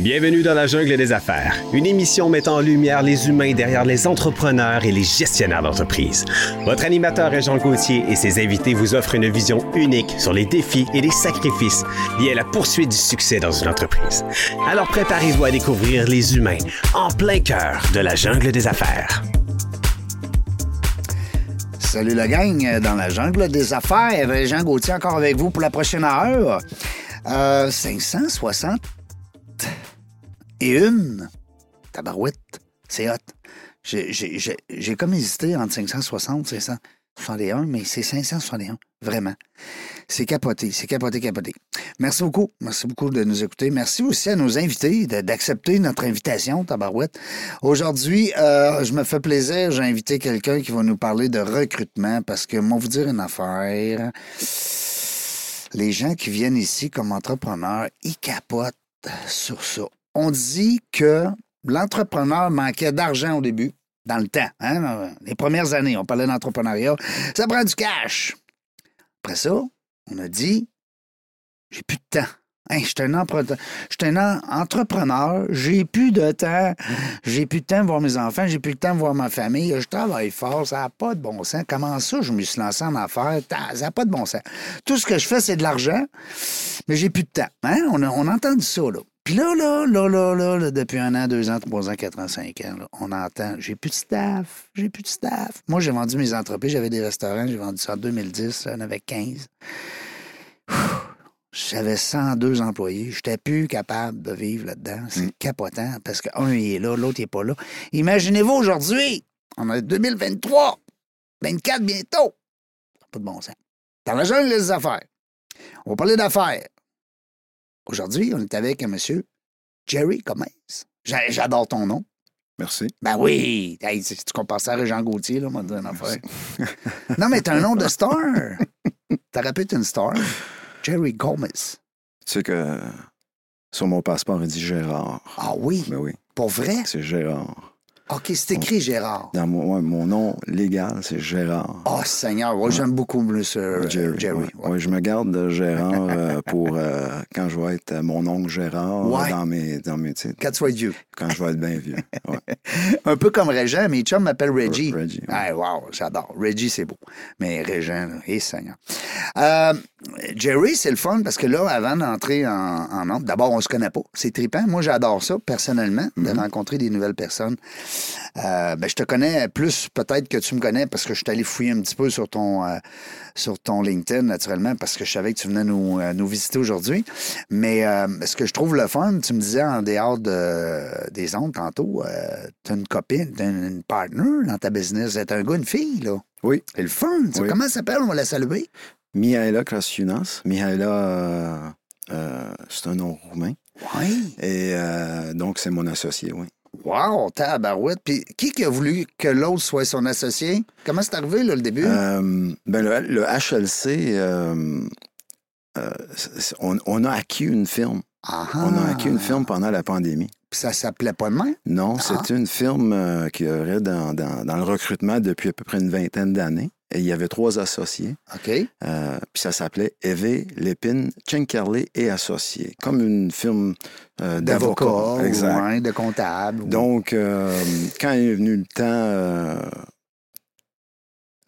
Bienvenue dans la jungle des affaires, une émission mettant en lumière les humains derrière les entrepreneurs et les gestionnaires d'entreprise. Votre animateur est Jean Gauthier et ses invités vous offrent une vision unique sur les défis et les sacrifices liés à la poursuite du succès dans une entreprise. Alors préparez-vous à découvrir les humains en plein cœur de la jungle des affaires. Salut la gang dans la jungle des affaires. Jean Gauthier encore avec vous pour la prochaine heure. Euh, 560 et une. Tabarouette, c'est hot. J'ai- comme hésité entre 560 et 561, mais c'est 561, vraiment. C'est capoté, c'est capoté, capoté. Merci beaucoup, merci beaucoup de nous écouter. Merci aussi à nos invités d'accepter notre invitation, Tabarouette. Aujourd'hui, euh, je me fais plaisir, j'ai invité quelqu'un qui va nous parler de recrutement parce que, moi, vous dire une affaire, les gens qui viennent ici comme entrepreneurs, ils capotent sur ça. On dit que l'entrepreneur manquait d'argent au début, dans le temps. Hein? Les premières années, on parlait d'entrepreneuriat. Ça prend du cash. Après ça, on a dit j'ai plus de temps. Hein, je suis un, entrepreneur, j'ai plus de temps. J'ai plus de temps de voir mes enfants, j'ai plus de temps de voir ma famille. Je travaille fort, ça n'a pas de bon sens. Comment ça, je me suis lancé en affaires? Ça n'a pas de bon sens. Tout ce que je fais, c'est de l'argent, mais j'ai plus de temps. Hein? On, a, on entend ça, là. Puis là, là, là, là, là, là, depuis un an, deux ans, trois ans, quatre ans, cinq ans, là, on entend j'ai plus de staff, j'ai plus de staff. Moi, j'ai vendu mes entreprises, j'avais des restaurants, j'ai vendu ça en 2010, j'en avais 15. J'avais 102 employés. Je n'étais plus capable de vivre là-dedans. C'est capotant parce qu'un, il est là, l'autre, il n'est pas là. Imaginez-vous aujourd'hui, on est 2023, 24 bientôt. Pas de bon sens. Dans la jungle des affaires, on va parler d'affaires. Aujourd'hui, on est avec un monsieur, Jerry Gomez. J'a- J'adore ton nom. Merci. Ben oui! Hey, si tu compares ça à Jean Gauthier, là, te dire une affaire? non, mais t'as un nom de star. Pu être une star. Jerry Gomez. Tu sais que sur mon passeport, il dit Gérard. Ah oui? Ben oui, Pour vrai? c'est Gérard. OK, c'est écrit Gérard. Dans mon, ouais, mon nom légal, c'est Gérard. Oh, Seigneur, ouais, j'aime beaucoup Monsieur euh, Jerry. Jerry. je me garde de Gérard euh, pour euh, quand je vais être mon oncle Gérard dans mes. Dans mes sais, Quand tu vas être vieux. quand je vais être bien vieux. Un peu comme Régent, mes chums m'appellent Reggie. Reggie. Ah, wow, j'adore. Reggie, c'est beau. Mais Régent, là, eh, Seigneur. Euh, Jerry, c'est le fun parce que là, avant d'entrer en, en d'abord, on se connaît pas. C'est trippant. Moi, j'adore ça, personnellement, de Mm-hmm. rencontrer des nouvelles personnes. Euh, ben, je te connais plus peut-être que tu me connais parce que je suis allé fouiller un petit peu sur ton, euh, sur ton LinkedIn, naturellement, parce que je savais que tu venais nous, euh, nous visiter aujourd'hui. Mais ce que je trouve le fun, tu me disais en dehors de, des ondes tantôt, tu as une copine, tu une, une partner dans ta business. C'est un gars, une fille, là. Oui. C'est le fun. Oui. Comment ça s'appelle? On va la saluer. Mihaela Krasiunas. Mihaela, c'est un nom roumain. Oui. Et donc, c'est mon associé, oui. Wow, tabarouette. Puis qui qui a voulu que l'autre soit son associé? Comment c'est arrivé, là, le début? Euh, ben le, le HLC, euh, euh, on, on a acquis une firme. Ah, On a acquis une firme pendant la pandémie. Puis ça s'appelait pas de main? Non, Ah. c'est une firme qui aurait dans, dans- dans le recrutement depuis à peu près une vingtaine d'années. Et il y avait trois associés. OK. Euh, puis ça s'appelait Eve, Lépine, Chenkerley et Associés. Comme une firme euh, D'avocat, d'avocats. Exact. de comptable. Donc, euh, quand est venu le temps euh,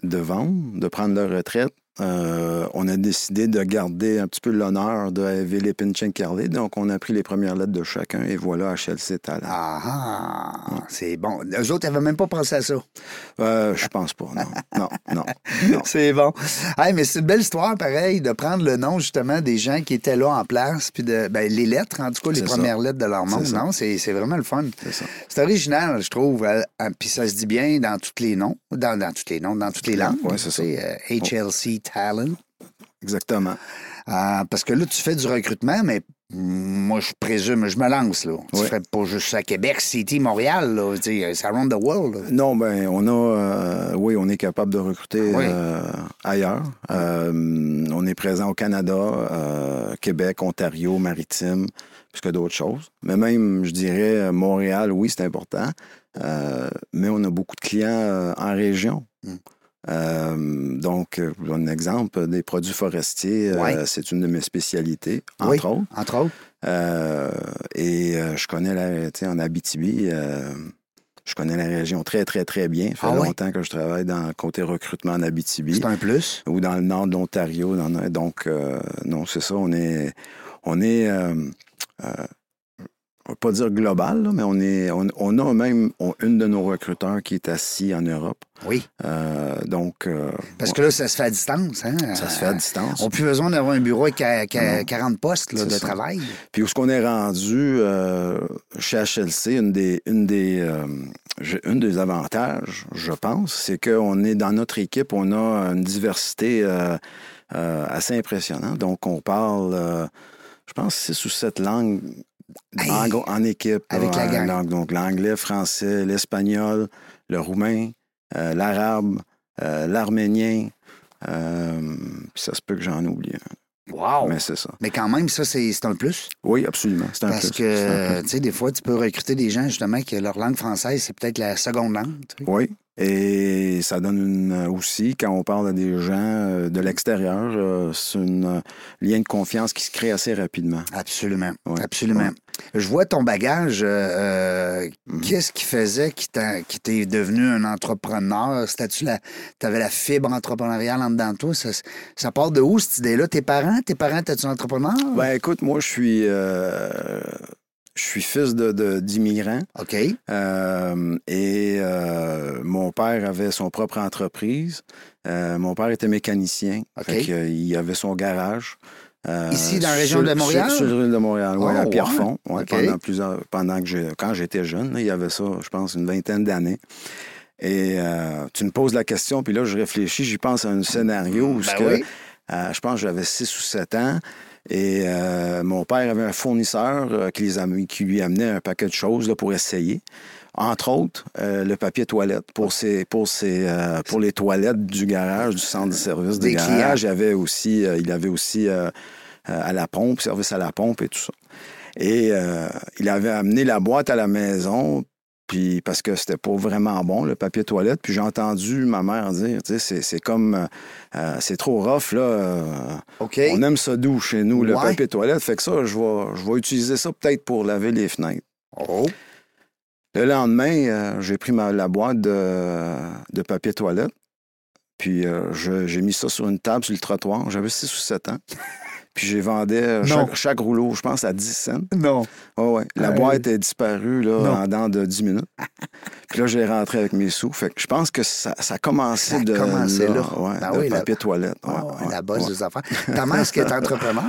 de vendre, de prendre leur retraite, euh, on a décidé de garder un petit peu l'honneur de Lépine, Chenkerley. Donc, on a pris les premières lettres de chacun et voilà HLC Talent. Ah, ah, c'est bon. Eux autres, n'avaient même pas pensé à ça. Euh, je pense pas, non. Non, non, non. C'est bon. Hey, mais c'est une belle histoire, pareil, de prendre le nom, justement, des gens qui étaient là en place, puis de, ben, les lettres, en tout cas, les ça. premières lettres de leur nom. Non, c'est vraiment le fun. C'est original, je trouve. euh, euh, Puis ça se dit bien dans tous les noms, dans, dans tous les noms, dans toutes les langues. Ouais, c'est ça. euh, HLC Talent. Exactement. Euh, parce que là, tu fais du recrutement, mais moi, je présume, je me lance, là. Tu Oui. ferais pas juste à Québec, City, Montréal, là. C'est around the world. là. Non, ben, on a, euh, oui, on est capable de recruter Oui. euh, ailleurs. Euh, on est présent au Canada, Québec, Ontario, Maritime, plus que d'autres choses. Mais même, je dirais, Montréal, oui, c'est important. Mais on a beaucoup de clients en région. Mm. Euh, donc, euh, un exemple, des produits forestiers, euh, c'est une de mes spécialités, entre Oui. autres. Entre autres. Euh, et je connais la, en Abitibi, je connais la région très, très, très bien. Ça fait Ah longtemps que je travaille dans le côté recrutement en Abitibi C'est un plus? ou dans le nord de l'Ontario. Donc, euh, non, c'est ça. On est, on est, on va pas dire global, là, mais on est, on, on a même on- une de nos recruteurs qui est assis en Europe. Oui. Euh, donc, euh, Parce que là, ça se fait à distance. Hein? ça se fait à distance. On n'a plus besoin d'avoir un bureau avec euh, qua- Non. 40 postes là, de ça. travail. Puis où est-ce qu'on est rendu euh, chez HLC, une des, une des, une des avantages, je pense, c'est qu'on est dans notre équipe, on a une diversité assez impressionnante. Donc, on parle, je pense, six ou sept langues! En, équipe. Avec la gang. Donc, l'anglais, le français, l'espagnol, le roumain, euh, l'arabe, euh, l'arménien. euh, puis ça se peut que j'en oublie. un. Wow! Mais, Mais c'est ça. quand même, ça, c'est un plus. Oui, absolument. C'est un Parce plus. Que, tu sais, des fois, tu peux recruter des gens, justement, que leur langue française, c'est peut-être la seconde langue. Oui. Et ça donne une, euh, aussi, quand on parle à des gens euh, de l'extérieur, euh, c'est un lien de confiance qui se crée assez rapidement. Absolument. Ouais. Absolument. Je vois ton bagage. euh, euh, Mhm. Qu'est-ce qui faisait qui t'est devenu un entrepreneur? C'était-tu la, t'avais la fibre entrepreneuriale en dedans de toi? Ça, ça part de où, cette idée-là? Tes parents? Tes parents, étaient-tu entrepreneurs? Ben écoute, moi, je suis, euh, je suis fils de- d'immigrants. OK. Euh, et euh, mon père avait son propre entreprise. Euh, mon père était mécanicien. OK. Fait il avait son garage. Ici, dans la région sur- de Montréal? Sur, sur l'île de Montréal, oui, Oh, à Pierrefonds. ouais. pendant plusieurs, pendant que j'ai, quand j'étais jeune, là, il y avait ça, je pense, une vingtaine d'années. Et tu me poses la question, puis là, je réfléchis, j'y pense à un scénario où Ben ce que, oui. je pense que j'avais 6 ou 7 ans. Et euh, mon père avait un fournisseur euh, qui, les am- qui lui amenait un paquet de choses là, pour essayer. Entre autres, euh, le papier toilette pour, ses, pour, ses, euh, pour les toilettes du garage, du centre de service Des du clients. garage. Il avait aussi, euh, il avait aussi euh, euh, à la pompe, service à la pompe et tout ça. Et euh, il avait amené la boîte à la maison, puis parce que c'était pas vraiment bon, le papier toilette. Puis j'ai entendu ma mère dire, tu sais, c'est- comme, euh, euh, c'est trop rough, là. euh, OK. on aime ça doux chez nous, le papier toilette. Fait que ça, je vais, je vais utiliser ça peut-être pour laver les fenêtres. Oh. Le lendemain, euh, j'ai pris ma, la boîte de, de papier toilette. Puis euh, j'ai mis ça sur une table sur le trottoir. J'avais 6 ou 7 ans. Puis j'ai vendais euh, chaque, chaque rouleau, je pense, à 10 cents. Non. Ouais, ouais. La Hey. boîte est disparue là, Non. en dedans de 10 minutes. Puis là, j'ai rentré avec mes sous. Fait que je pense que ça, ça a commencé Ça a de commencé là. Ouais, Ben de oui, la- papier toilette. Ouais, Ah ouais, ouais, la base des affaires. Ta mère, est-ce qu'elle est entrepreneur?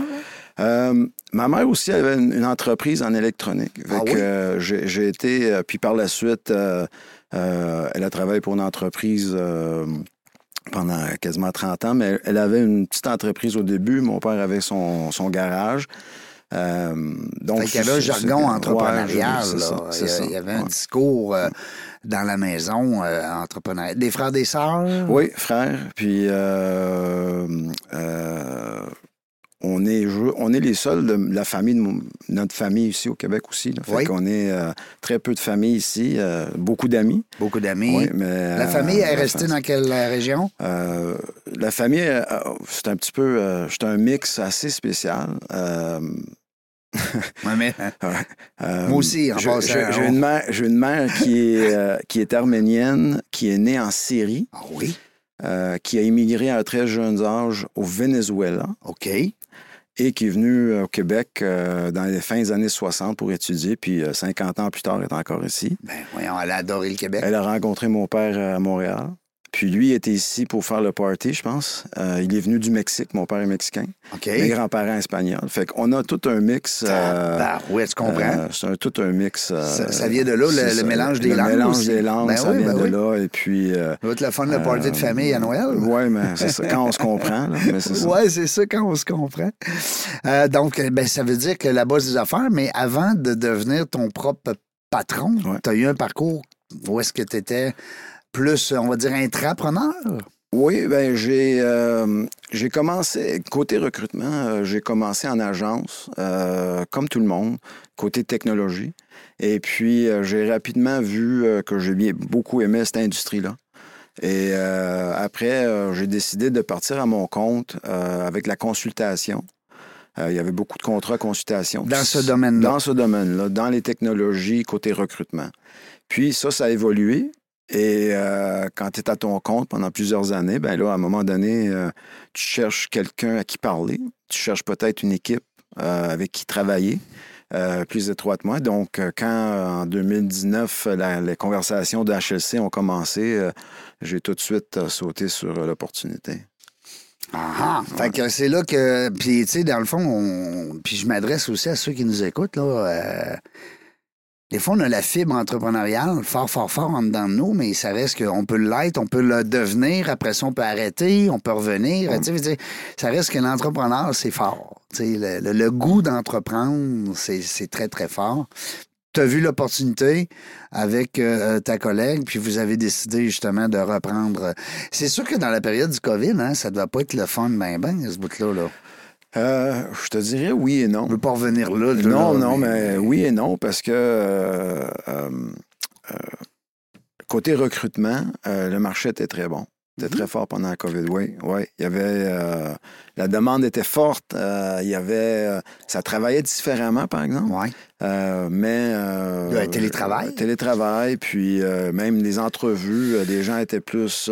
Euh, ma mère aussi avait une, une entreprise en électronique. Fait Ah que, oui? euh, j'ai, été, euh, puis par la suite, euh, euh, elle a travaillé pour une entreprise euh, pendant quasiment 30 ans, mais elle avait une petite entreprise au début. Mon père avait son, son garage. Euh, donc, Fait qu'il y avait un jargon entrepreneurial. là. ça, il, y a- ça, il y avait un discours euh, dans la maison euh, entrepreneurial. Des frères, des sœurs? Oui, frère. Puis euh, euh, on est je- on est les seuls de la famille de notre famille ici au Québec aussi. Là. Fait Oui. qu'on est euh, très peu de familles ici, euh, beaucoup d'amis. Beaucoup d'amis. Oui, mais, La euh, famille est restée dans quelle région? la famille, c'est un petit peu, c'est un mix assez spécial. Ouais, mais, euh, Moi aussi, en j'ai- une mère, j'ai une mère qui est euh, qui est arménienne, qui est née en Syrie. Ah oui, euh, qui a immigré à un très jeune âge au Venezuela OK. Et qui est venue euh, au Québec euh, dans les fins des années 60 pour étudier, puis euh, 50 ans plus tard, elle est encore ici. Ben, voyons, elle a adoré le Québec. Elle a rencontré mon père à Montréal. Puis lui était ici pour faire le party, je pense. Euh, il est venu du Mexique, mon père est mexicain. OK. Mes grands-parents espagnols. Fait qu'on a tout un mix. euh, oui, tu comprends. euh, c'est un- tout un mix. Ça- ça vient de là, le- le mélange des le langues mélange aussi. des langues, Ben ça oui, vient ben de oui. là. Et puis. euh, Ça va être le fun, le party de famille à Noël. Oui, mais c'est ça. Quand on se comprend. Oui, c'est ça quand on se comprend. Donc, ben, ça veut dire que la base des affaires, mais avant de devenir ton propre patron, Ouais. tu as eu un parcours où est-ce que tu étais plus, on va dire, intrapreneur? Oui, ben j'ai euh, j'ai commencé côté recrutement, euh, j'ai commencé en agence euh, comme tout le monde, côté technologie. Et puis j'ai rapidement vu que j'ai beaucoup aimé cette industrie-là. Et euh, après, j'ai décidé de partir à mon compte avec la consultation. Il y avait beaucoup de contrats consultation. Dans ce domaine-là. Dans ce domaine-là, dans les technologies, côté recrutement. Puis ça, ça a évolué. Et euh, quand tu es à ton compte pendant plusieurs années, ben là, à un moment donné, euh, tu cherches quelqu'un à qui parler. Tu cherches peut-être une équipe euh, avec qui travailler. plus étroitement. Donc, quand en 2019, la- les conversations de HLC ont commencé, j'ai tout de suite sauté sur l'opportunité. Ah, ah. Fait que c'est là que. Puis, tu sais, dans le fond, on... puis je m'adresse aussi à ceux qui nous écoutent, là. Euh, Des fois, on a la fibre entrepreneuriale fort, fort, fort en dedans de nous, mais ça reste qu'on peut l'être, on peut le devenir. Après ça, on peut arrêter, on peut revenir. Ça reste que l'entrepreneur, c'est fort. Le, goût d'entreprendre, c'est très, très fort. Tu as vu l'opportunité avec euh, ta collègue, puis vous avez décidé justement de reprendre. C'est sûr que dans la période du COVID, hein, ça ne doit pas être le fun, ben, ben, ce bout-là. Là. Euh, je te dirais oui et non. On ne veut pas revenir là. Non, là, non, mais oui et non, parce que euh, euh, côté recrutement, le marché était très bon. C'était Mhm. très fort pendant la COVID, oui. oui. Il y avait la demande était forte. euh, il y avait euh, ça travaillait différemment, par exemple. Ouais. Euh, mais euh, Le télétravail? euh, télétravail, puis même les entrevues, les gens étaient plus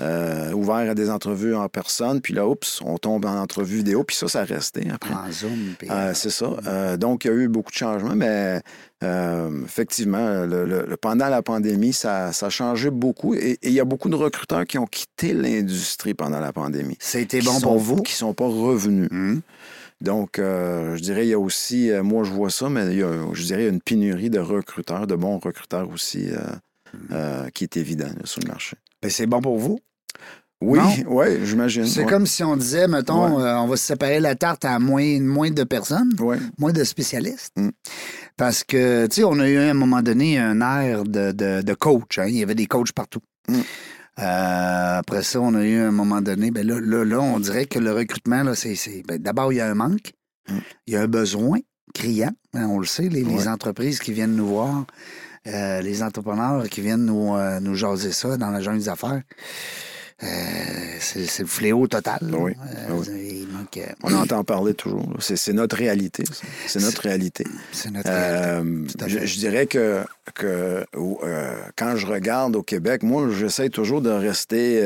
ouverts à des entrevues en personne. Puis là, oups, on tombe en entrevue vidéo. Puis ça, ça restait après. En Zoom. puis- c'est ça. Donc, il y a eu beaucoup de changements, mais euh, effectivement, le- le- le- pendant la pandémie, ça, ça a changé beaucoup. Et et il y a beaucoup de recruteurs qui ont quitté l'industrie pendant la pandémie. C'était bon sont- pour vous? Qui sont pas revenus. Hum. Donc, euh, je dirais, il y a aussi, euh, moi je vois ça, mais il y a, je dirais, il y a une pénurie de recruteurs, de bons recruteurs aussi, euh, euh, qui est évident là, sur le marché. Ben, c'est bon pour vous? Oui, oui, j'imagine. C'est ouais. comme si on disait, mettons, Ouais. euh, on va se séparer la tarte à moins, moins de personnes, Ouais. moins de spécialistes. Mm. Parce que, tu sais, on a eu à un moment donné un air de, de, de coach. hein. Il y avait des coachs partout. Mm. Euh, après ça, on a eu à un moment donné, ben là, là, là, on dirait que le recrutement, là, c'est. c'est- ben, D'abord, il y a un manque, Mm. il y a un besoin criant. hein, on le sait, les, entreprises qui viennent nous voir, euh, les entrepreneurs qui viennent nous, euh, nous jaser ça dans la jungle des affaires. Euh, c'est le fléau total. Oui, Euh, oui. manque, euh, On entend parler toujours. C'est notre réalité. C'est notre réalité. c'est notre réalité. Je, je dirais que, que quand je regarde au Québec, moi, j'essaie toujours de rester,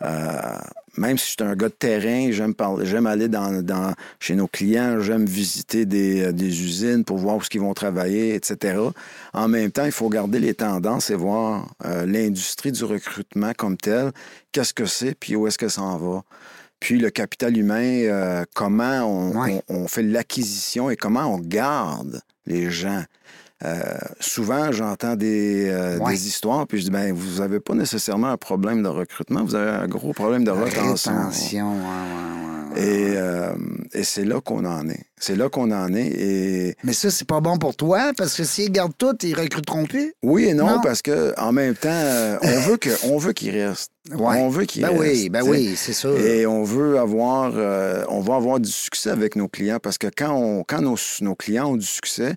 même si je suis un gars de terrain, j'aime parler, j'aime aller dans, dans- chez nos clients, j'aime visiter des, euh, des usines pour voir où ils vont travailler, etc. En même temps, il faut garder les tendances et voir euh, l'industrie du recrutement comme telle, qu'est-ce que c'est, puis où est-ce que ça en va? Puis le capital humain, euh, comment on, Ouais. on- on fait l'acquisition et comment on garde les gens? Euh, souvent, j'entends des, euh, Ouais. des histoires, puis je dis, ben, vous n'avez pas nécessairement un problème de recrutement, vous avez un gros problème de retention. Rétention, ouais, ouais, ouais, ouais. Et, euh, et c'est là qu'on en est. C'est là qu'on en est. Et Mais ça, c'est pas bon pour toi, parce que s'ils gardent tout, ils recruteront plus? oui et non, Non? parce que en même temps, on veut que, on veut qu'il reste. Ouais. On veut qu'il Ben oui, ben oui, c'est ça. Et on veut avoir, euh, on va avoir du succès avec nos clients parce que quand, on, quand nos, nos clients ont du succès,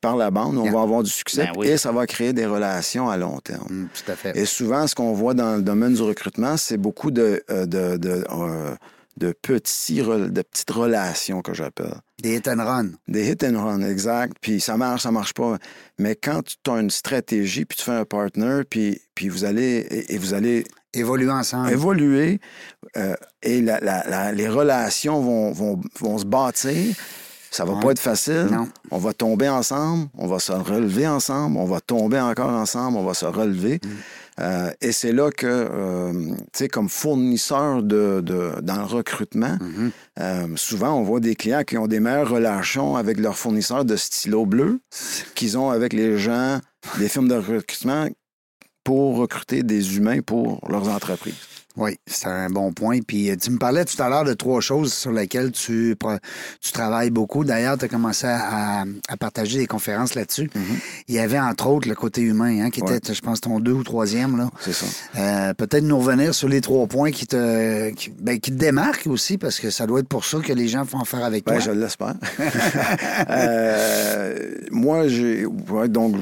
par la bande, on Yeah. va avoir du succès Ben oui. et ça va créer des relations à long terme. Hum, tout à fait. Et souvent, ce qu'on voit dans le domaine du recrutement, c'est beaucoup de, euh, de, de, euh, de petits, de petites relations que j'appelle. Des hit and run. Des hit and run, exact. Puis ça marche, ça marche pas. Mais quand tu as une stratégie, puis tu fais un partner, puis, puis vous allez et, et vous allez Évoluer ensemble. évoluer euh, et la- la- la- les relations vont, vont, vont se bâtir. Ça va Ouais. pas être facile. Non. On va tomber ensemble, on va se relever ensemble, on va tomber encore ensemble, on va se relever. Mm. Euh, et c'est là que, euh, tu sais, comme fournisseur de, de- dans le recrutement, Mhm. euh, souvent on voit des clients qui ont des meilleures relations avec leurs fournisseurs de stylo bleu qu'ils ont avec les gens des firmes de recrutement pour recruter des humains pour leurs entreprises. Oui, c'est un bon point. Puis euh, tu me parlais tout à l'heure de trois choses sur lesquelles tu, tu travailles beaucoup. D'ailleurs, tu as commencé à, à partager des conférences là-dessus. Il y avait entre autres le côté humain, hein, qui Ouais. était, je pense, ton deux ou troisième. Là. C'est ça. Euh, Peut-être nous revenir sur les trois points qui te, qui, ben, qui te démarquent aussi, parce que ça doit être pour ça que les gens font affaire avec Ben, toi. je l'espère. Euh, moi, j'ai ouais, donc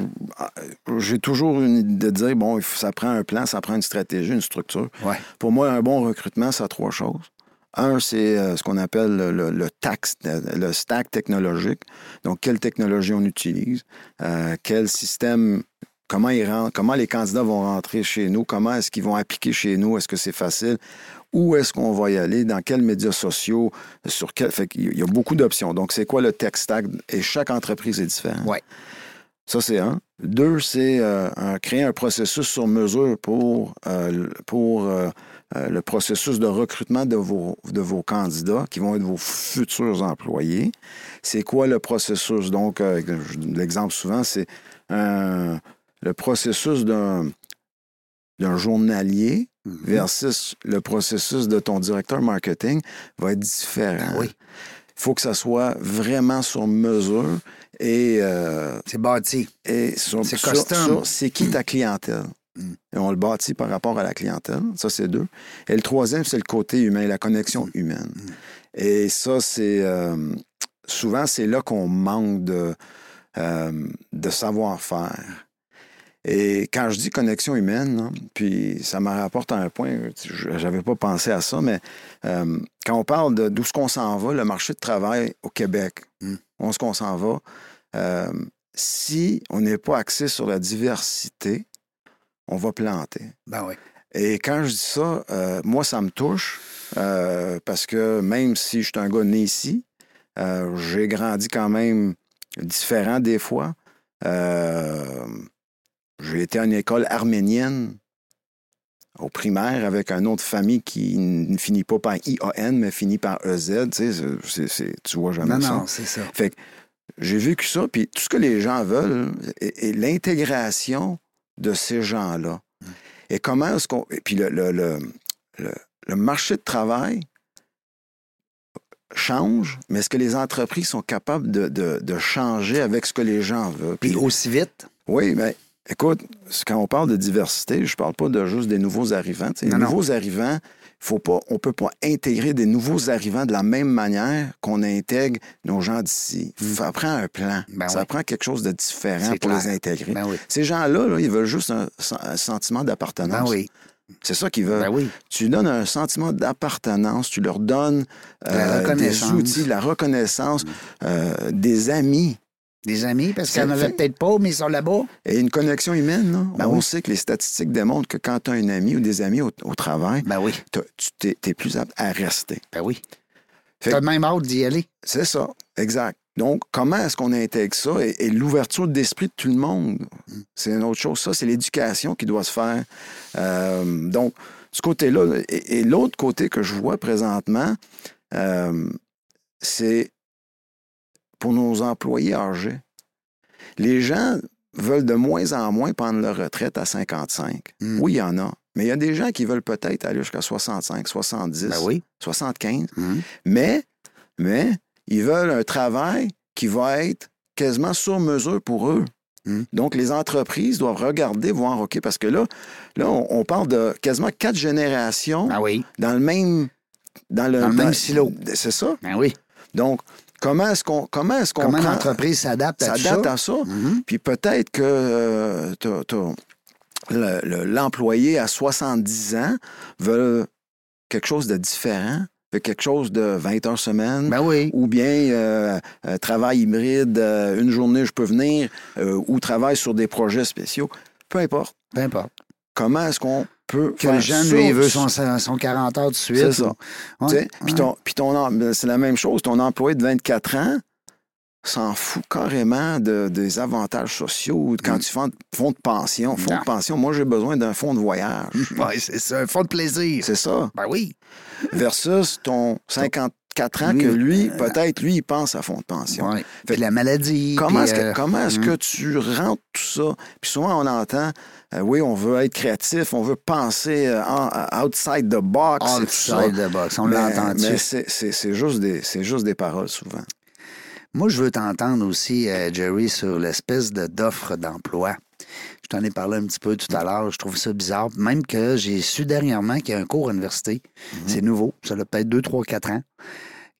j'ai toujours une idée de dire bon, ça prend un plan, ça prend une stratégie, une structure. Ouais. Pour moi, un bon recrutement, ça a trois choses Un, c'est euh, ce qu'on appelle le, le, stack technologique. Donc, quelle technologie on utilise, euh, quel système, comment, ils rentrent, comment les candidats vont rentrer chez nous, comment est-ce qu'ils vont appliquer chez nous, est-ce que c'est facile, où est-ce qu'on va y aller, dans quels médias sociaux, sur quel. Fait qu'il y a beaucoup d'options. Donc, c'est quoi le tech stack? Et chaque entreprise est différente. Ça, c'est un. Deux, c'est euh, créer un processus sur mesure pour, euh, le- pour euh, le processus de recrutement de vos, de vos candidats qui vont être vos futurs employés. C'est quoi le processus? Donc, l'exemple souvent, c'est le processus d'un journalier Mhm. versus le processus de ton directeur marketing va être différent. Oui. Il faut que ça soit vraiment sur mesure et, euh, C'est bâti. et C'est sur- custom. c'est qui ta clientèle? Mm. Et on le bâtit par rapport à la clientèle. Ça, c'est deux. Et le troisième, c'est le côté humain, la connexion humaine. Mm. Et ça, c'est... euh, souvent, c'est là qu'on manque de, euh, de savoir-faire. Et quand je dis connexion humaine, là, puis ça me rapporte à un point, je- j'avais pas pensé à ça, mais euh, quand on parle de d'où est-ce qu'on s'en va, le marché de travail au Québec, Mm. Où est-ce qu'on s'en va, euh, si on n'est pas axé sur la diversité, on va planter. Ben oui. Et quand je dis ça, euh, moi, ça me touche euh, parce que même si je suis un gars né ici, j'ai grandi quand même différent des fois. J'ai été à une école arménienne au primaire avec une autre famille qui ne finit pas par IAN, mais finit par EZ. Tu, sais, c'est- c'est- c'est- tu vois jamais Non, ça. non, c'est ça. Fait que j'ai vécu ça, puis tout ce que les gens veulent est, est l'intégration de ces gens-là. Mm. Et comment est-ce qu'on. Et puis le, le, le, le- le marché de travail change, mais est-ce que les entreprises sont capables de, de- de changer avec ce que les gens veulent? Puis Puis- aussi vite? oui, mais écoute, quand on parle de diversité, je parle pas de juste des nouveaux arrivants. Les non. nouveaux arrivants, faut pas, on peut pas intégrer des nouveaux arrivants de la même manière qu'on intègre nos gens d'ici. Ça prend un plan. Ben ça oui. prend quelque chose de différent pour clair. les intégrer. Ben oui. Ces gens-là, là, ils veulent juste un, un sentiment d'appartenance. Ben oui. C'est ça qu'ils veulent. Ben oui. Tu donnes un sentiment d'appartenance, tu leur donnes euh, des outils, la reconnaissance, euh, des amis. Des amis, parce qu'il n'y en avait peut-être pas, mais ils sont là-bas. Et une connexion humaine, là, Ben on oui. sait que les statistiques démontrent que quand tu as un ami ou des amis au, au travail, Ben oui. tu es, plus apte à rester. Ben oui. T'as que- même hâte d'y aller. C'est ça, exact. Donc, comment est-ce qu'on intègre ça et, et l'ouverture d'esprit de tout le monde? Mm. C'est une autre chose. Ça, c'est l'éducation qui doit se faire. Euh, donc, ce côté-là. Et, et l'autre côté que je vois présentement, euh, c'est pour nos employés âgés. Les gens veulent de moins en moins prendre leur retraite à 55. Mm. Oui, il y en a. Mais il y a des gens qui veulent peut-être aller jusqu'à 65, 70, Ben oui. 75. Mhm. Mais, mais, ils veulent un travail qui va être quasiment sur mesure pour eux. Mm. Donc, les entreprises doivent regarder, voir, OK, parce que là, là on, on parle de quasiment quatre générations Ben oui. dans le même... Dans le, Dans le même silo. C'est ça. Ben oui. Donc, comment est-ce qu'on comment est-ce qu'on Comment prend- l'entreprise s'adapte à ça? s'adapte à ça? Mhm. Puis peut-être que euh, t'as- t'as- le- le- l'employé à 70 ans veut quelque chose de différent, veut quelque chose de 20 heures semaine, Ben oui. ou bien euh, euh, travail hybride, euh, une journée je peux venir, ou travail sur des projets spéciaux. Peu importe. Peu importe. Comment est-ce qu'on peut Que le jeune, lui, il veut son, son 40 heures de suite. C'est ça. Puis ton, ton ben, c'est la même chose. Ton employé de 24 ans s'en fout carrément de- des avantages sociaux. Quand Mm. tu fais un fonds de pension, fonds Non. de pension, moi j'ai besoin d'un fonds de voyage. Ouais, c'est. Un fond de plaisir. C'est ça. Ben oui. Versus ton 54 ans Lui, que lui, euh, peut-être lui, il pense à fonds de pension. Ouais. Fait Puis la maladie. Comment est-ce que, euh, comment est-ce hum. que tu rentres tout ça? Puis souvent, on entend, euh, oui, on veut être créatif, on veut penser euh, en- outside the box. Outside the box, on Mais dessus. c'est- juste, des- c'est juste des paroles souvent. Moi, je veux t'entendre aussi, euh, Jerry, sur l'espèce de- d'offre d'emploi. Je t'en ai parlé un petit peu tout à l'heure. Je trouve ça bizarre. Même que j'ai su dernièrement qu'il y a un cours à l'université. C'est nouveau. Ça a peut-être 2, 3, 4 ans.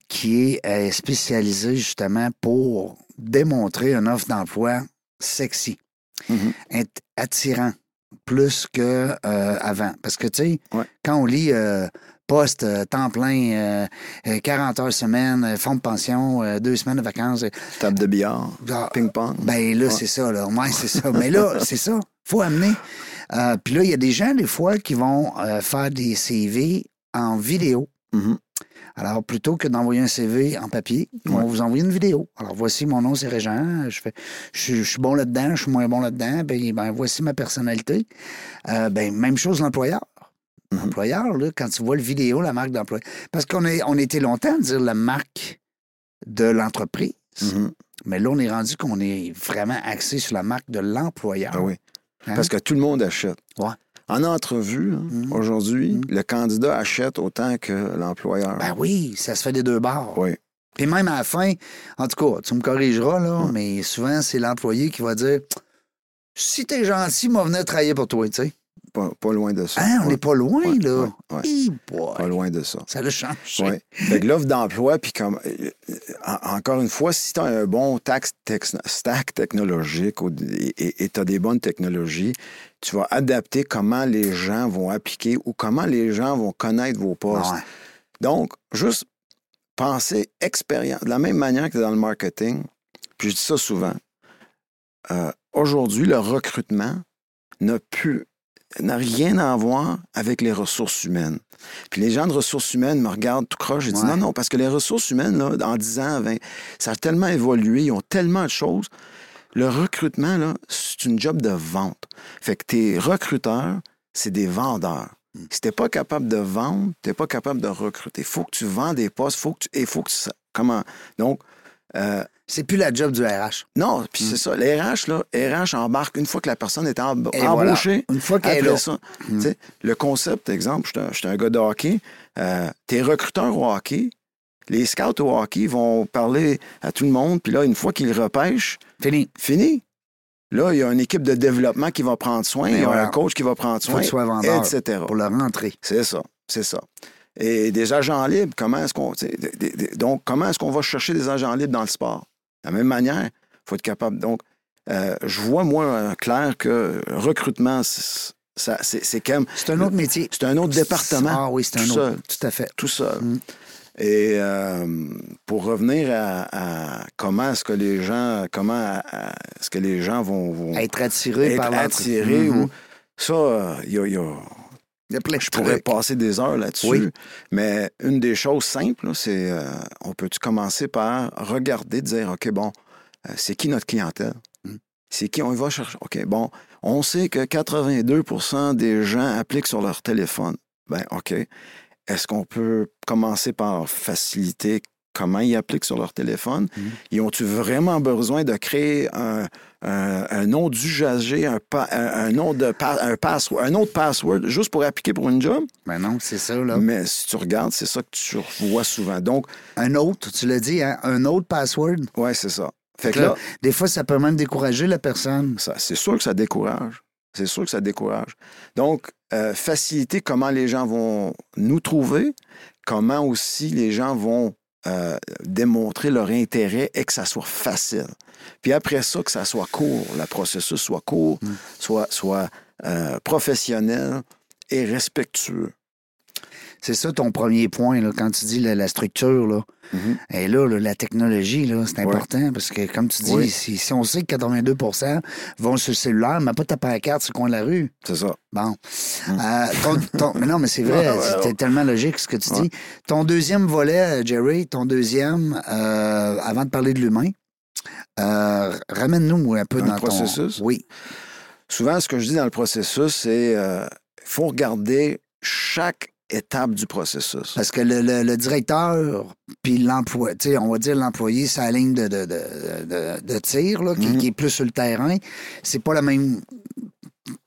Qui est euh, spécialisé justement pour démontrer une offre d'emploi sexy, Mhm. int- attirant plus que euh, avant. Parce que, tu sais, Ouais. quand on lit euh, poste, euh, temps plein, euh, euh, 40 heures semaine, fonds de pension, deux semaines de vacances. Table de billard, ah, ping-pong. Ben là, c'est ça, là. Ouais, c'est ça. Mais là, c'est ça. faut amener. Puis là, il y a des gens, des fois, qui vont faire des CV en vidéo. Mhm. Alors, plutôt que d'envoyer un CV en papier, Ouais. vous envoyer une vidéo. Alors, voici mon nom, c'est Régent. Je, fais, je, suis- je suis bon là-dedans, je suis moins bon là-dedans. Ben, ben, voici ma personnalité. Euh, ben, même chose l'employeur. Mhm. L'employeur, là, quand tu vois le vidéo, la marque d'employeur. Parce qu'on a, on était longtemps à dire la marque de l'entreprise. Mhm. Mais là, on est rendu qu'on est vraiment axé sur la marque de l'employeur. Ah oui. Hein? Parce que tout le monde achète. Ouais. En entrevue, hein, Mhm. aujourd'hui, Mhm. le candidat achète autant que l'employeur. Ben oui, ça se fait des deux bords. oui. Puis même à la fin, en tout cas, tu me corrigeras, là, mais souvent, c'est l'employé qui va dire Si t'es gentil, moi, venir travailler pour toi, tu sais. Pas, pas loin de ça. Hein, on Ouais. n'est pas loin, Ouais, là. ouais. Hi. Pas loin de ça. Ça le change. Oui. Fait que l'offre d'emploi, puis comme euh, euh, encore une fois, si tu as un bon tax tex- stack technologique et tu as des bonnes technologies, tu vas adapter comment les gens vont appliquer ou comment les gens vont connaître vos postes. Donc, juste penser expérience. De la même manière que dans le marketing, puis je dis ça souvent, euh, aujourd'hui, le recrutement n'a plus n'a rien à voir avec les ressources humaines. Puis les gens de ressources humaines me regardent tout croche et disent Ouais. non, non, parce que les ressources humaines, là, en 10 ans, 20, ça a tellement évolué, ils ont tellement de choses. Le recrutement, là, c'est une job de vente. Fait que tes recruteurs, c'est des vendeurs. Si t'es pas capable de vendre, t'es pas capable de recruter. Il faut que tu vends des postes, faut que tu, et faut que tu... Comment? Donc, euh, C'est plus la job du RH. non, puis c'est ça. Les RH, là, RH embarque une fois que la personne est voilà. embauchée. Une fois qu'elle est Après là. ça, tu sais, le concept, exemple, je suis un- gars de hockey. euh, tes recruteurs au hockey, les scouts au hockey vont parler à tout le monde, puis là, une fois qu'ils repêchent, Fini. fini. Là, il y a une équipe de développement qui va prendre soin, il y a voilà. un coach qui va prendre Faut soin, que tu sois vendeur etc. pour le rentrer. C'est ça, c'est ça. Et des agents libres, comment est-ce qu'on. donc, comment est-ce qu'on va chercher des agents libres dans le sport? De la même manière, il faut être capable. Donc, euh, je vois, moi, clair que recrutement, c'est ça- c'est- c'est quand même. C'est un autre métier. C'est un autre département. Ah oui, c'est un autre. seul. Tout à fait. Tout seul. Mm. Et euh, pour revenir à, à comment est-ce que les gens, comment est-ce que les gens vont, vont Être attiré être par attirés Mhm. ou ça, euh, il y a- il y a, Il y a plein de je pourrais passer des heures là-dessus. Oui. Mais une des choses simples, c'est euh, on peut-tu commencer par regarder, dire OK, bon, euh, c'est qui notre clientèle? Mm. C'est qui on va chercher? OK, bon, on sait que 82% des gens appliquent sur leur téléphone. Ben, OK. Est-ce qu'on peut commencer par faciliter comment ils appliquent sur leur téléphone? Mm. Ils ont-tu vraiment besoin de créer un, un, un nom d'usager, un, pa- un, un nom de pa- un, password, un autre password juste pour appliquer pour une job? Ben non, c'est ça, là. Mais si tu regardes, c'est ça que tu vois souvent. Donc, Un autre, tu l'as dit, hein, un autre password? ouais, c'est ça. Fait que Là, là, des fois, ça peut même décourager la personne. c'est sûr que ça décourage. C'est sûr que ça décourage. Donc, euh, faciliter comment les gens vont nous trouver, comment aussi les gens vont euh, démontrer leur intérêt et que ça soit facile. Puis après ça, que ça soit court, le processus soit court, Mm. soit, soit euh, professionnel et respectueux. C'est ça ton premier point, là, quand tu dis la, la structure. Là. Mhm. Et là, là, la technologie, là, c'est Ouais. important parce que, comme tu dis, Oui. si, si on sait que 82% vont sur le cellulaire, mais pas ta pancarte sur le coin de la rue. C'est ça. Bon. Euh, ton- ton- mais non, mais c'est vrai, ouais. tellement logique ce que tu dis. Ton deuxième volet, euh, Jerry, ton deuxième, euh, avant de parler de l'humain, euh, ramène-nous un peu Dans dans, le ton... processus? Oui. Souvent, ce que je dis dans le processus, c'est qu'il faut regarder chaque étape du processus. Parce que le, le- le directeur, puis l'emploi, sais, on va dire l'employé, la ligne de, de, de, de- tir, là, qui, Mhm. qui est plus sur le terrain. C'est pas la même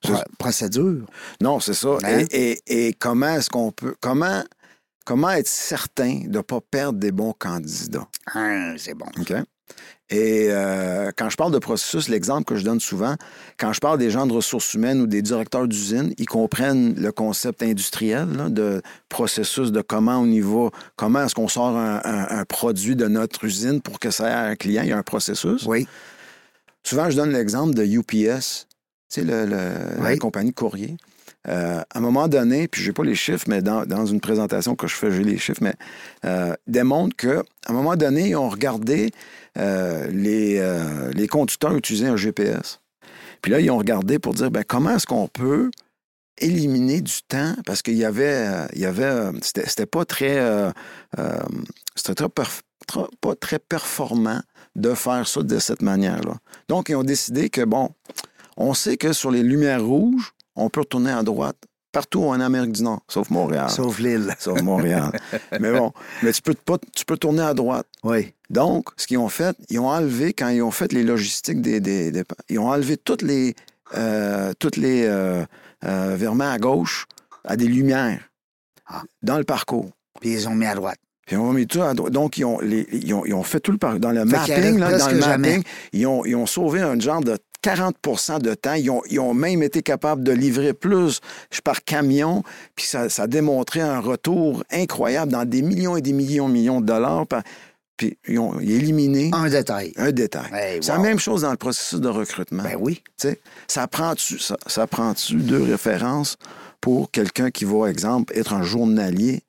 pro- procédure. Non, c'est ça. Hein? Et, et- et comment est-ce qu'on peut. Comment, comment être certain de ne pas perdre des bons candidats? Ah, c'est bon. OK? Et euh, quand je parle de processus, l'exemple que je donne souvent, quand je parle des gens de ressources humaines ou des directeurs d'usine, ils comprennent le concept industriel là, de processus, de comment y va, comment est-ce qu'on sort un, un- un produit de notre usine pour que ça aille à un client. Il y a un processus. Oui. Souvent, je donne l'exemple de UPS, tu sais, le- le- la compagnie de courrier. Euh, à un moment donné, puis j'ai pas les chiffres, mais dans, dans une présentation que je fais, j'ai les chiffres, mais euh, démontre qu'à un moment donné, ils ont regardé euh, les, euh, les conducteurs utiliser un GPS. Puis là, ils ont regardé pour dire ben, comment est-ce qu'on peut éliminer du temps? Parce qu'il y avait, il y avait c'était pas très, c'était pas très performant de faire ça de cette manière-là. Donc, ils ont décidé que, bon, on sait que sur les lumières rouges, on peut retourner à droite partout en Amérique du Nord, sauf Montréal. Sauf l'île. Sauf Montréal. mais bon, mais tu peux, pas, tu peux tourner à droite. Oui. Donc, ce qu'ils ont fait, ils ont enlevé, quand ils ont fait les logistiques des. des- des- ils ont enlevé toutes les, euh, toutes les euh, euh, virements à gauche à des lumières Ah. dans le parcours. Puis ils ont mis à droite. Puis on mis tout à droite. Donc, ils ont, les- ils ont, ils ont fait tout le parcours. Dans le Fait mapping, là, dans le mapping, ils ont, ils ont sauvé un genre de 40% de temps. Ils ont, ils ont même été capables de livrer plus par camion. Puis ça, ça a démontré un retour incroyable dans des millions et des millions, millions de dollars. Par- Puis ils ont éliminé Un détail. un détail. Hey, C'est wow. la même chose dans le processus de recrutement. Ben oui. Tu sais, ça prend-tu ça, deux références pour quelqu'un qui va, exemple, être un journalier,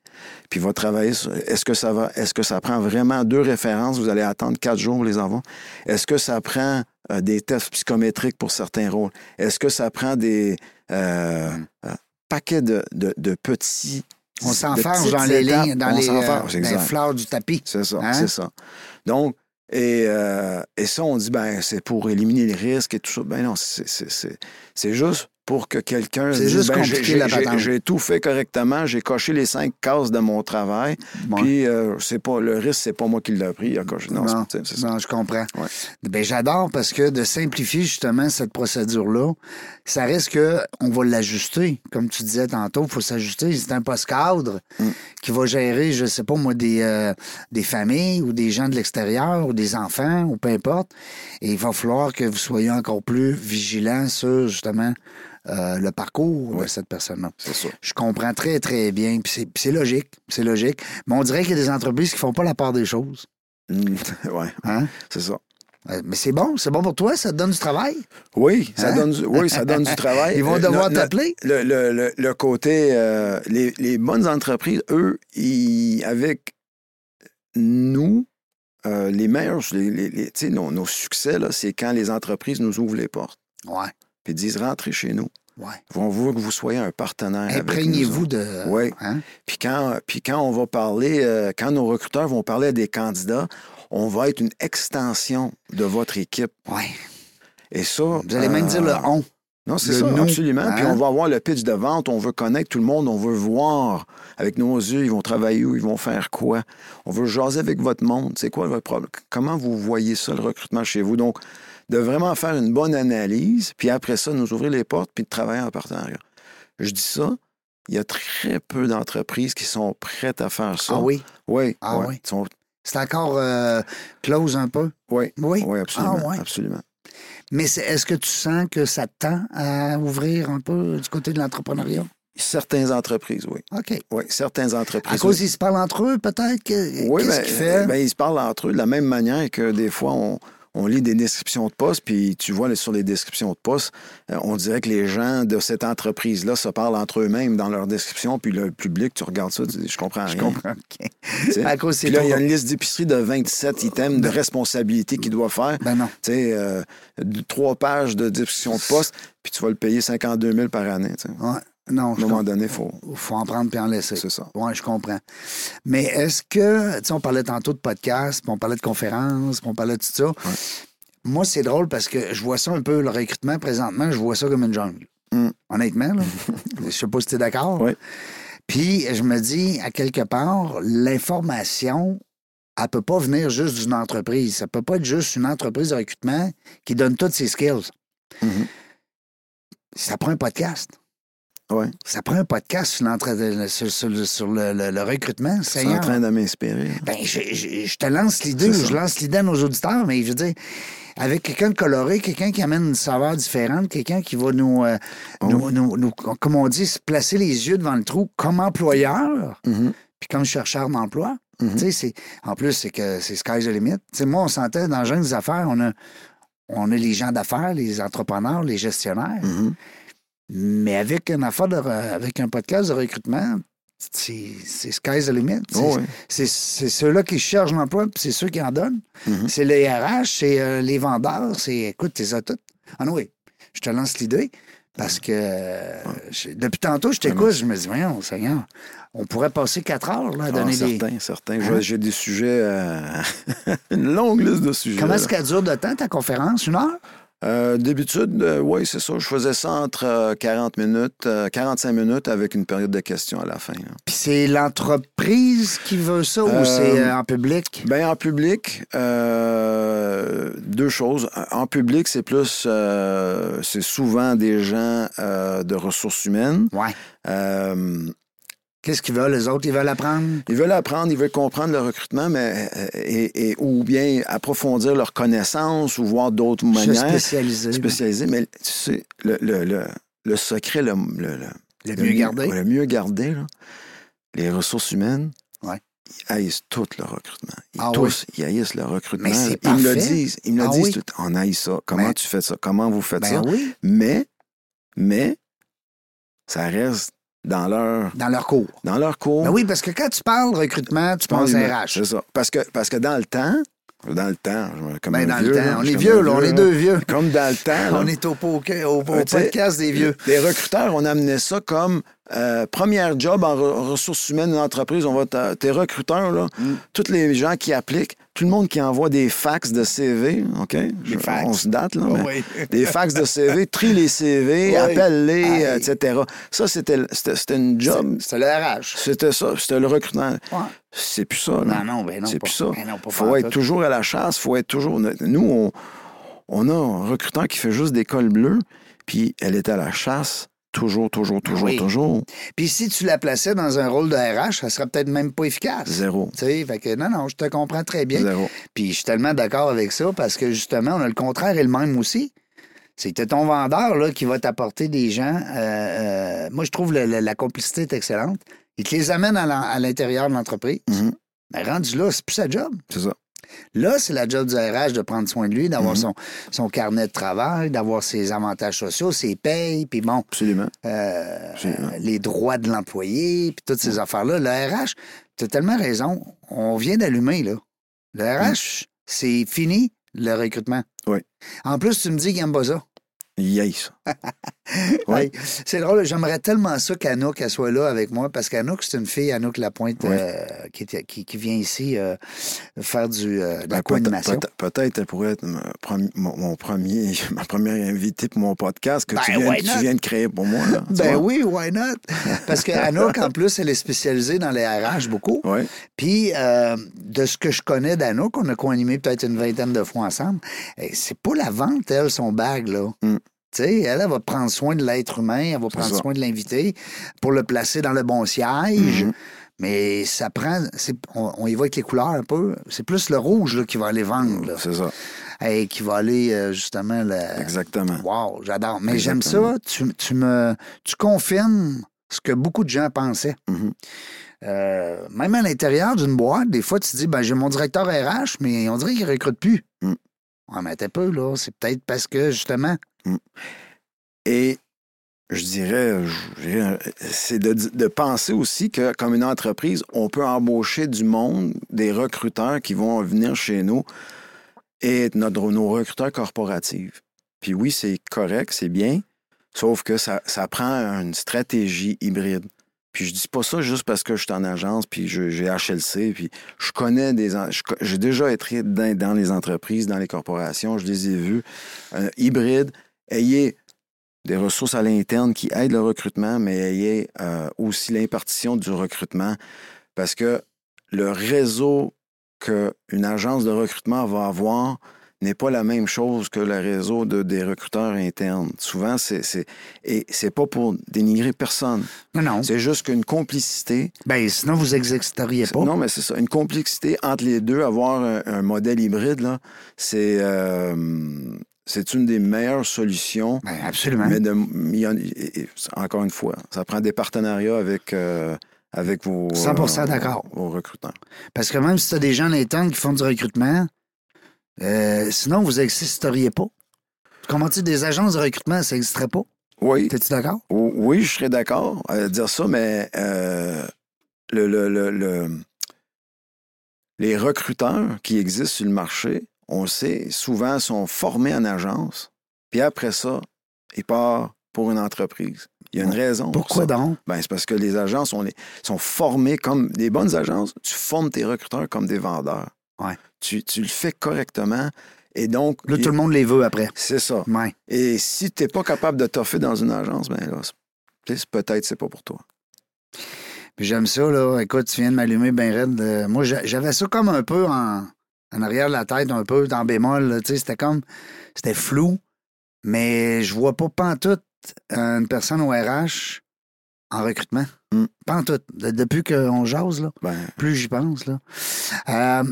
puis va travailler sur... Est-ce que ça va... Est-ce que ça prend vraiment deux références? Vous allez attendre quatre jours pour les avoir. Est-ce que ça prend euh, des tests psychométriques pour certains rôles? Est-ce que ça prend des euh, euh, paquets de, de- de petits... On petites dans les étapes? lignes, dans les, euh, exact. fleurs du tapis. C'est ça, Hein? c'est ça. Donc, et, euh, et ça, on dit, ben, c'est pour éliminer les risques et tout ça. Ben non, c'est juste pour que quelqu'un C'est juste ben, j'ai- compliquer j'ai- la j'ai- patente. J'ai tout fait correctement, j'ai coché les cinq cases de mon travail, Ouais. puis euh, c'est pas le risque, c'est pas moi qui l'ai pris. Non, Non, c'est- c'est ça. non, je comprends. Ouais. Ben, j'adore parce que de simplifier justement cette procédure-là, ça reste que on va l'ajuster. Comme tu disais tantôt, il faut s'ajuster. C'est un poste cadre Mm. qui va gérer, je sais pas moi, des, euh, des familles ou des gens de l'extérieur ou des enfants ou peu importe. Et il va falloir que vous soyez encore plus vigilants sur justement euh, le parcours de cette personne-là. C'est ça. Je comprends très, très bien. Puis c'est- logique. C'est logique. Mais on dirait qu'il y a des entreprises qui font pas la part des choses. Mm, ouais, Hein? c'est ça. Mais c'est bon, c'est bon pour toi, ça te donne du travail? Oui, ça Hein? donne du, oui, ça donne du travail. Ils vont Euh, devoir le- t'appeler? Le, le- le- le côté, euh, les, les bonnes entreprises, eux, ils, avec nous, euh, les meilleurs, les, les- les- tu sais, nos, nos succès, c'est quand les entreprises nous ouvrent les portes Ouais, puis disent rentrez chez nous. ouais. On veut que vous soyez un partenaire. Imprégnez-vous de. Oui. Hein? Puis quand, puis quand on va parler, euh, quand nos recruteurs vont parler à des candidats, on va être une extension de votre équipe. Ouais. Et ça. Vous allez même euh, dire le on. Non, c'est ça, nous, absolument. hein? Puis on va avoir le pitch de vente, on veut connaître tout le monde, on veut voir avec nos yeux, ils vont travailler où, ils vont faire quoi. On veut jaser avec votre monde. C'est quoi votre problème? Comment vous voyez ça, le recrutement chez vous? Donc, de vraiment faire une bonne analyse, puis après ça, nous ouvrir les portes, puis de travailler en partenariat. Je dis ça, il y a très peu d'entreprises qui sont prêtes à faire ça. Ah oui? Oui. Ah ouais. oui. Ils sont- C'est encore euh, close un peu? Oui. Oui? Oui, absolument. Ah ouais. absolument. Mais est-ce que tu sens que ça tend à ouvrir un peu du côté de l'entrepreneuriat? Certaines entreprises, oui. OK. Oui, certaines À entreprises. cause oui. qu'ils se parlent entre eux, peut-être? Oui, ben, fait? ben, ils se parlent entre eux de la même manière que des fois, on, on lit des descriptions de postes, puis tu vois sur les descriptions de postes, euh, on dirait que les gens de cette entreprise-là se parlent entre eux-mêmes dans leurs descriptions, puis le public, tu regardes ça, tu dis, je comprends rien. Je comprends. À cause Puis là, il y a une liste d'épicerie de 27 items de responsabilités qu'il doit faire. Ben non. Tu sais, euh, trois pages de description de poste, puis tu vas le payer 52 000 par année. Ouais. Non, À je un moment donné, il faut... faut en prendre puis en laisser. C'est ça. Oui, je comprends. Mais est-ce que, tu sais, on parlait tantôt de podcast, puis on parlait de conférences, puis on parlait de tout ça. Moi, c'est drôle parce que je vois ça un peu, le recrutement présentement, je vois ça comme une jungle. Mm. Honnêtement, là. je sais pas si tu es d'accord. Oui. Puis je me dis, à quelque part, l'information, elle peut pas venir juste d'une entreprise. Ça peut pas être juste une entreprise de recrutement qui donne toutes ses skills. Mhm. Ça prend un podcast. Ouais. Ça prend un podcast sur, l'entre- sur, sur- sur le, le- le recrutement. C'est en train de m'inspirer. Ben, je, je- je te lance l'idée, ou je lance l'idée à nos auditeurs, mais je veux dire, avec quelqu'un de coloré, quelqu'un qui amène une saveur différente, quelqu'un qui va nous, euh, Oh nous, nous- nous- comme on dit, se placer les yeux devant le trou comme employeur, Mhm. puis comme chercheur d'emploi. Mhm. C'est- en plus, c'est que c'est sky's the limit. Moi, on sentait dans Jeunes des affaires, on a, on a les gens d'affaires, les entrepreneurs, les gestionnaires. Mhm. Mais avec une affaire de, avec un podcast de recrutement, c'est sky's the limit. C'est Oh, oui. c'est- ceux-là qui cherchent l'emploi, puis c'est ceux qui en donnent. Mhm. C'est les RH, c'est euh, les vendeurs, c'est écoute, t'es ça tout. Ah non, oui, je te lance l'idée. Parce que euh, depuis tantôt, je t'écoute, je me dis, voyons, Seigneur, on pourrait passer quatre heures là, à Ah, donner des. certains, certains. Hein? J'ai- des sujets, euh, une longue liste de sujets. Comment est-ce qu'elle dure de temps, ta conférence? Une heure? Euh, D'habitude, oui, c'est ça. Je faisais ça entre euh, 40 minutes, euh, 45 minutes avec une période de questions à la fin. Puis c'est l'entreprise qui veut ça ou Euh, c'est euh, en public? Ben, en public, euh, deux choses. En public, c'est plus, euh, c'est souvent des gens euh, de ressources humaines. Ouais. Qu'est-ce qu'ils veulent, les autres? Ils veulent apprendre? ils veulent apprendre, ils veulent comprendre le recrutement, mais euh, et, et- ou bien approfondir leurs connaissances ou voir d'autres manières spécialiser. spécialisées. Mais tu sais, le, le, le, le secret, le, le, mieux gardé. Le mieux gardé, là, les ressources humaines, Ouais. ils haïssent tout le recrutement. Ils, Ah tous, ils haïssent le recrutement. Mais c'est ils me le disent. Ils me le Ah disent oui. tout. On haït ça. Comment Ben- tu fais ça? Comment vous faites Ben ça? oui, Mais, mais, ça reste dans leur, dans leur cours. dans leur cours. Ben oui, parce que quand tu parles recrutement, tu penses Ben, RH. C'est ça. Parce que, parce que dans le temps, dans le temps, je- comme Ben, un dans vieux, le là, temps, on est vieux, là, on est deux vieux. Comme dans le temps. là. On est au, poker- au, au tu sais, podcast des vieux. Les recruteurs, on amenait ça comme euh, première job en re- ressources humaines d'une entreprise. On va tes recruteurs, là, Mm. tous les gens qui appliquent, tout le monde qui envoie des fax de CV, OK? Je- fax. On se date, là. Oh, mais oui. Des fax de CV, trie les CV, Oui. appelle-les, euh, etc. Ça, c'était c'était- c'était une job. C'est le RH. C'était ça, c'était le recrutement. Ouais. C'est plus ça, là. Non, non, ben non. C'est pas- plus ça. ben non, faut être toujours à la chasse, faut être toujours. Nous, on, on a un recruteur qui fait juste des cols bleus, puis elle est à la chasse toujours, toujours, toujours, Oui. toujours. Puis si tu la plaçais dans un rôle de RH, ça serait peut-être même pas efficace. Zéro. Tu sais, fait que non, non, je te comprends très bien. Zéro. Puis je suis tellement d'accord avec ça parce que justement, on a le contraire et le même aussi. C'est que ton vendeur là, qui va t'apporter des gens. euh, euh, moi, je trouve le- le- la complicité est excellente. Il te les amène à l'intérieur de l'entreprise. Mhm. Mais rendu là, c'est plus sa job. C'est ça. Là, c'est la job du RH de prendre soin de lui, d'avoir Mhm. son, son carnet de travail, d'avoir ses avantages sociaux, ses payes, puis bon, Absolument. euh, Absolument. les droits de l'employé, puis toutes ces affaires-là. Le RH, tu as tellement raison. On vient d'allumer, là. Le RH, c'est fini, le recrutement. Oui. En plus, tu me dis qu'il n'aime pas ça. Yay, ça. Oui. C'est drôle, j'aimerais tellement ça qu'Anouk elle soit là avec moi, parce qu'Anouk, c'est une fille, Anouk Lapointe, Oui. euh, qui, qui, qui vient ici euh, faire du, euh, de la Ben, co-animation. peut- Peut-être elle pourrait être ma mon, mon premier, ma première invitée pour mon podcast que Ben, tu, viens, tu de créer pour moi. Là, Ben oui, why not? Parce que Anouk, en plus, elle est spécialisée dans les RH beaucoup. Oui. Puis, de ce que je connais d'Anouk, on a co-animé peut-être une vingtaine de fois ensemble, eh, c'est pas la vente, elle, son bag, là. Mm. Elle, elle va prendre soin de l'être humain, elle va prendre ça. soin de l'invité pour le placer dans le bon siège. Mhm. Mais ça prend. On, on y va avec les couleurs un peu. C'est plus le rouge là, qui va aller vendre, là. C'est ça. Et qui va aller euh, justement. Le... Exactement. Wow, j'adore. Mais j'aime ça. Tu, tu me, tu confirmes ce que beaucoup de gens pensaient. Mhm. Euh, même à l'intérieur d'une boîte, des fois, tu te dis, ben, j'ai mon directeur RH, mais on dirait qu'il ne recrute plus. Mm. Ouais, mais t'es peu, là. C'est peut-être parce que, justement, Et je dirais, dirais, c'est de, de penser aussi que, comme une entreprise, on peut embaucher du monde, des recruteurs qui vont venir chez nous et être notre, nos recruteurs corporatifs. Puis oui, c'est correct, c'est bien, sauf que ça, ça prend une stratégie hybride. Puis je dis pas ça juste parce que je suis en agence, puis j'ai HLC, puis je connais des... J'ai déjà été dans, dans les entreprises, dans les corporations, je les ai vus. Euh, hybride, ayez des ressources à l'interne qui aident le recrutement, mais ayez euh, aussi l'impartition du recrutement parce que le réseau qu'une agence de recrutement va avoir n'est pas la même chose que le réseau de, des recruteurs internes. Souvent, c'est, c'est, et c'est pas pour dénigrer personne. non, non. C'est juste qu'une complicité. Ben, sinon, vous exécuteriez pas. Non, mais c'est ça. Une complicité entre les deux, avoir un, un modèle hybride, là, c'est, euh, c'est une des meilleures solutions. Ben, absolument. Mais de- en- encore une fois, ça prend des partenariats avec, euh, avec vos, 100% euh, d'accord. vos recruteurs. Parce que même si tu as des gens à l'interne qui font du recrutement, euh, sinon, vous n'existeriez pas. Comment tu dis, des agences de recrutement, ça n'existerait pas? Oui. T'es-tu d'accord? Oui, je serais d'accord à dire ça, mais euh, le, le- le- le- les recruteurs qui existent sur le marché, on le sait, souvent sont formés en agence, puis après ça, ils partent pour une entreprise. Il y a une raison. pour Pourquoi donc? Ben, c'est parce que les agences on les- sont formées comme des bonnes agences. Tu formes tes recruteurs comme des vendeurs. Ouais. Tu, tu le fais correctement. Et donc, Là, il- tout le monde les veut après. c'est ça. Ouais. Et si tu n'es pas capable de toffer dans une agence, ben là, peut-être c'est pas pour toi. Puis j'aime ça, là. Écoute, tu viens de m'allumer bien raide. Euh, moi, j'a- j'avais ça comme un peu en, en arrière de la tête, un peu en bémol. là. Tu sais, c'était comme. C'était flou. Mais je vois pas pantoute euh, une personne au RH en recrutement. Hmm. Pantoute. De- depuis qu'on jase, là. Ben, Plus j'y pense, là. Euh,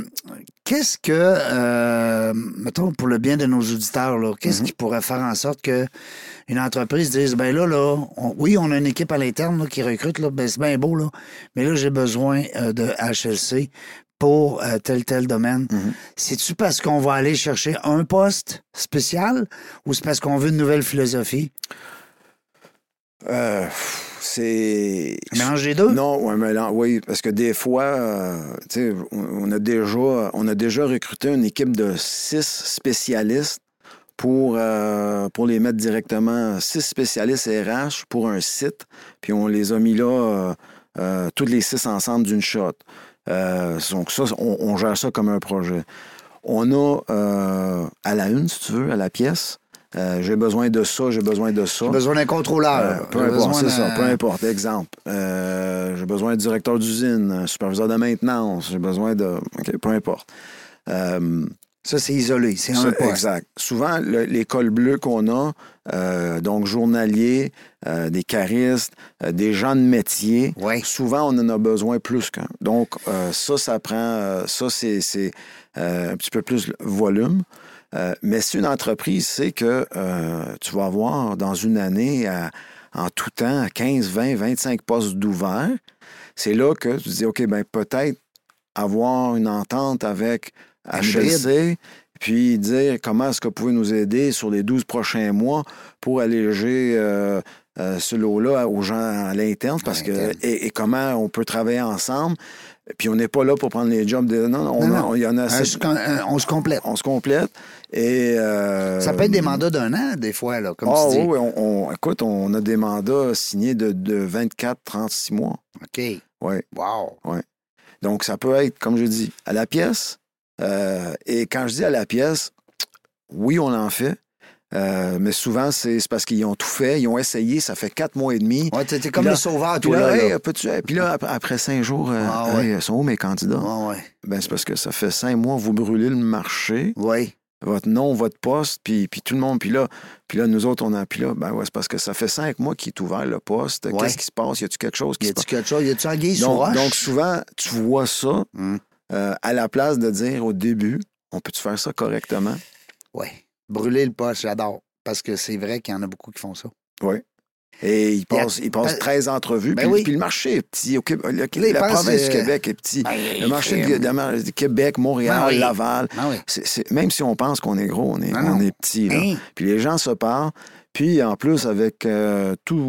qu'est-ce que, euh, mettons, pour le bien de nos auditeurs, là, qu'est-ce Mhm. qui pourrait faire en sorte que une entreprise dise, ben là, là, on- oui, on a une équipe à l'interne là, qui recrute, là, ben c'est bien beau, là, mais là, j'ai besoin euh, de HLC pour euh, tel, tel domaine. Mhm. C'est-tu parce qu'on va aller chercher un poste spécial ou c'est parce qu'on veut une nouvelle philosophie? Euh, c'est. Un mélange des deux? Non, un mélange, oui, parce que des fois, euh, tu sais, on a déjà, on a déjà recruté une équipe de six spécialistes pour, euh, pour les mettre directement, six spécialistes RH pour un site, puis on les a mis là, euh, euh, tous les six ensemble d'une shot. Euh, donc ça, on, on gère ça comme un projet. On a euh, à la une, si tu veux, à la pièce, euh, j'ai besoin de ça, j'ai besoin de ça. J'ai besoin d'un Euh, contrôleur. peu J'ai importe, c'est ça, peu importe. Exemple, euh, j'ai besoin d'un directeur d'usine, superviseur de maintenance, j'ai besoin de. OK, peu importe. Euh, Ça, c'est isolé. C'est un poste. exact. Souvent, le- les cols bleus qu'on a, euh, donc journaliers, euh, des caristes, euh, des gens de métier, Ouais. souvent, on en a besoin plus qu'un. Donc, euh, ça, ça prend. euh, ça, c'est euh, un petit peu plus volume. Euh, mais si une entreprise sait que euh, tu vas avoir dans une année, à- en tout temps, 15, 20, 25 postes d'ouvert, c'est là que tu dis, OK, ben peut-être avoir une entente avec HLC, puis dire comment est-ce que vous pouvez nous aider sur les 12 prochains mois pour alléger euh, euh, ce lot-là aux gens à l'interne, parce que et comment on peut travailler ensemble. Puis on n'est pas là pour prendre les jobs de. Non, on, Non, y en a Un- assez. un- on se complète. On se complète. Et. euh, Ça peut être des mandats d'un an, des fois, là, comme Ah tu dis. oui, oui, on, on- écoute, on a des mandats signés de, de 24, 36 mois. OK. Oui. Wow. Donc, ça peut être, comme je dis, à la pièce. Euh, et quand je dis à la pièce, oui, on en fait. Euh, mais souvent, c'est parce qu'ils ont tout fait, ils ont essayé, ça fait quatre mois et demi. Ouais, t'es comme là- le sauveur, Puis toi, là, Puis là, après, cinq jours, euh, Ah ouais. hey, sont où mes candidats? Ouais. Ben, c'est parce que ça fait cinq mois, vous brûlez le marché, Oui. votre nom, votre poste, puis, puis tout le monde. Puis là, puis là, nous autres, on a. Puis là, ben ouais, c'est parce que ça fait cinq mois qu'il est ouvert le poste. Ouais. Qu'est-ce qui se passe? Y a-tu quelque chose qui Y se passe? a-tu quelque chose? Y a-tu un guise Donc, donc, souvent, tu vois ça Hum. euh, à la place de dire au début, on peut-tu faire ça correctement? Oui. Brûler le poste, j'adore. Parce que c'est vrai qu'il y en a beaucoup qui font ça. Oui. Et il Il y a- passe, il passe ben- 13 entrevues. ben puis, oui. puis le marché est petit. au Québec- le- la province euh, du Québec est petit. Ben, le marché de, crème. de Québec, Montréal, Ben oui. Laval, c'est- même si on pense qu'on est gros, on est, on petit. là. Hein? Puis les gens se parlent. Puis en plus, avec euh, toute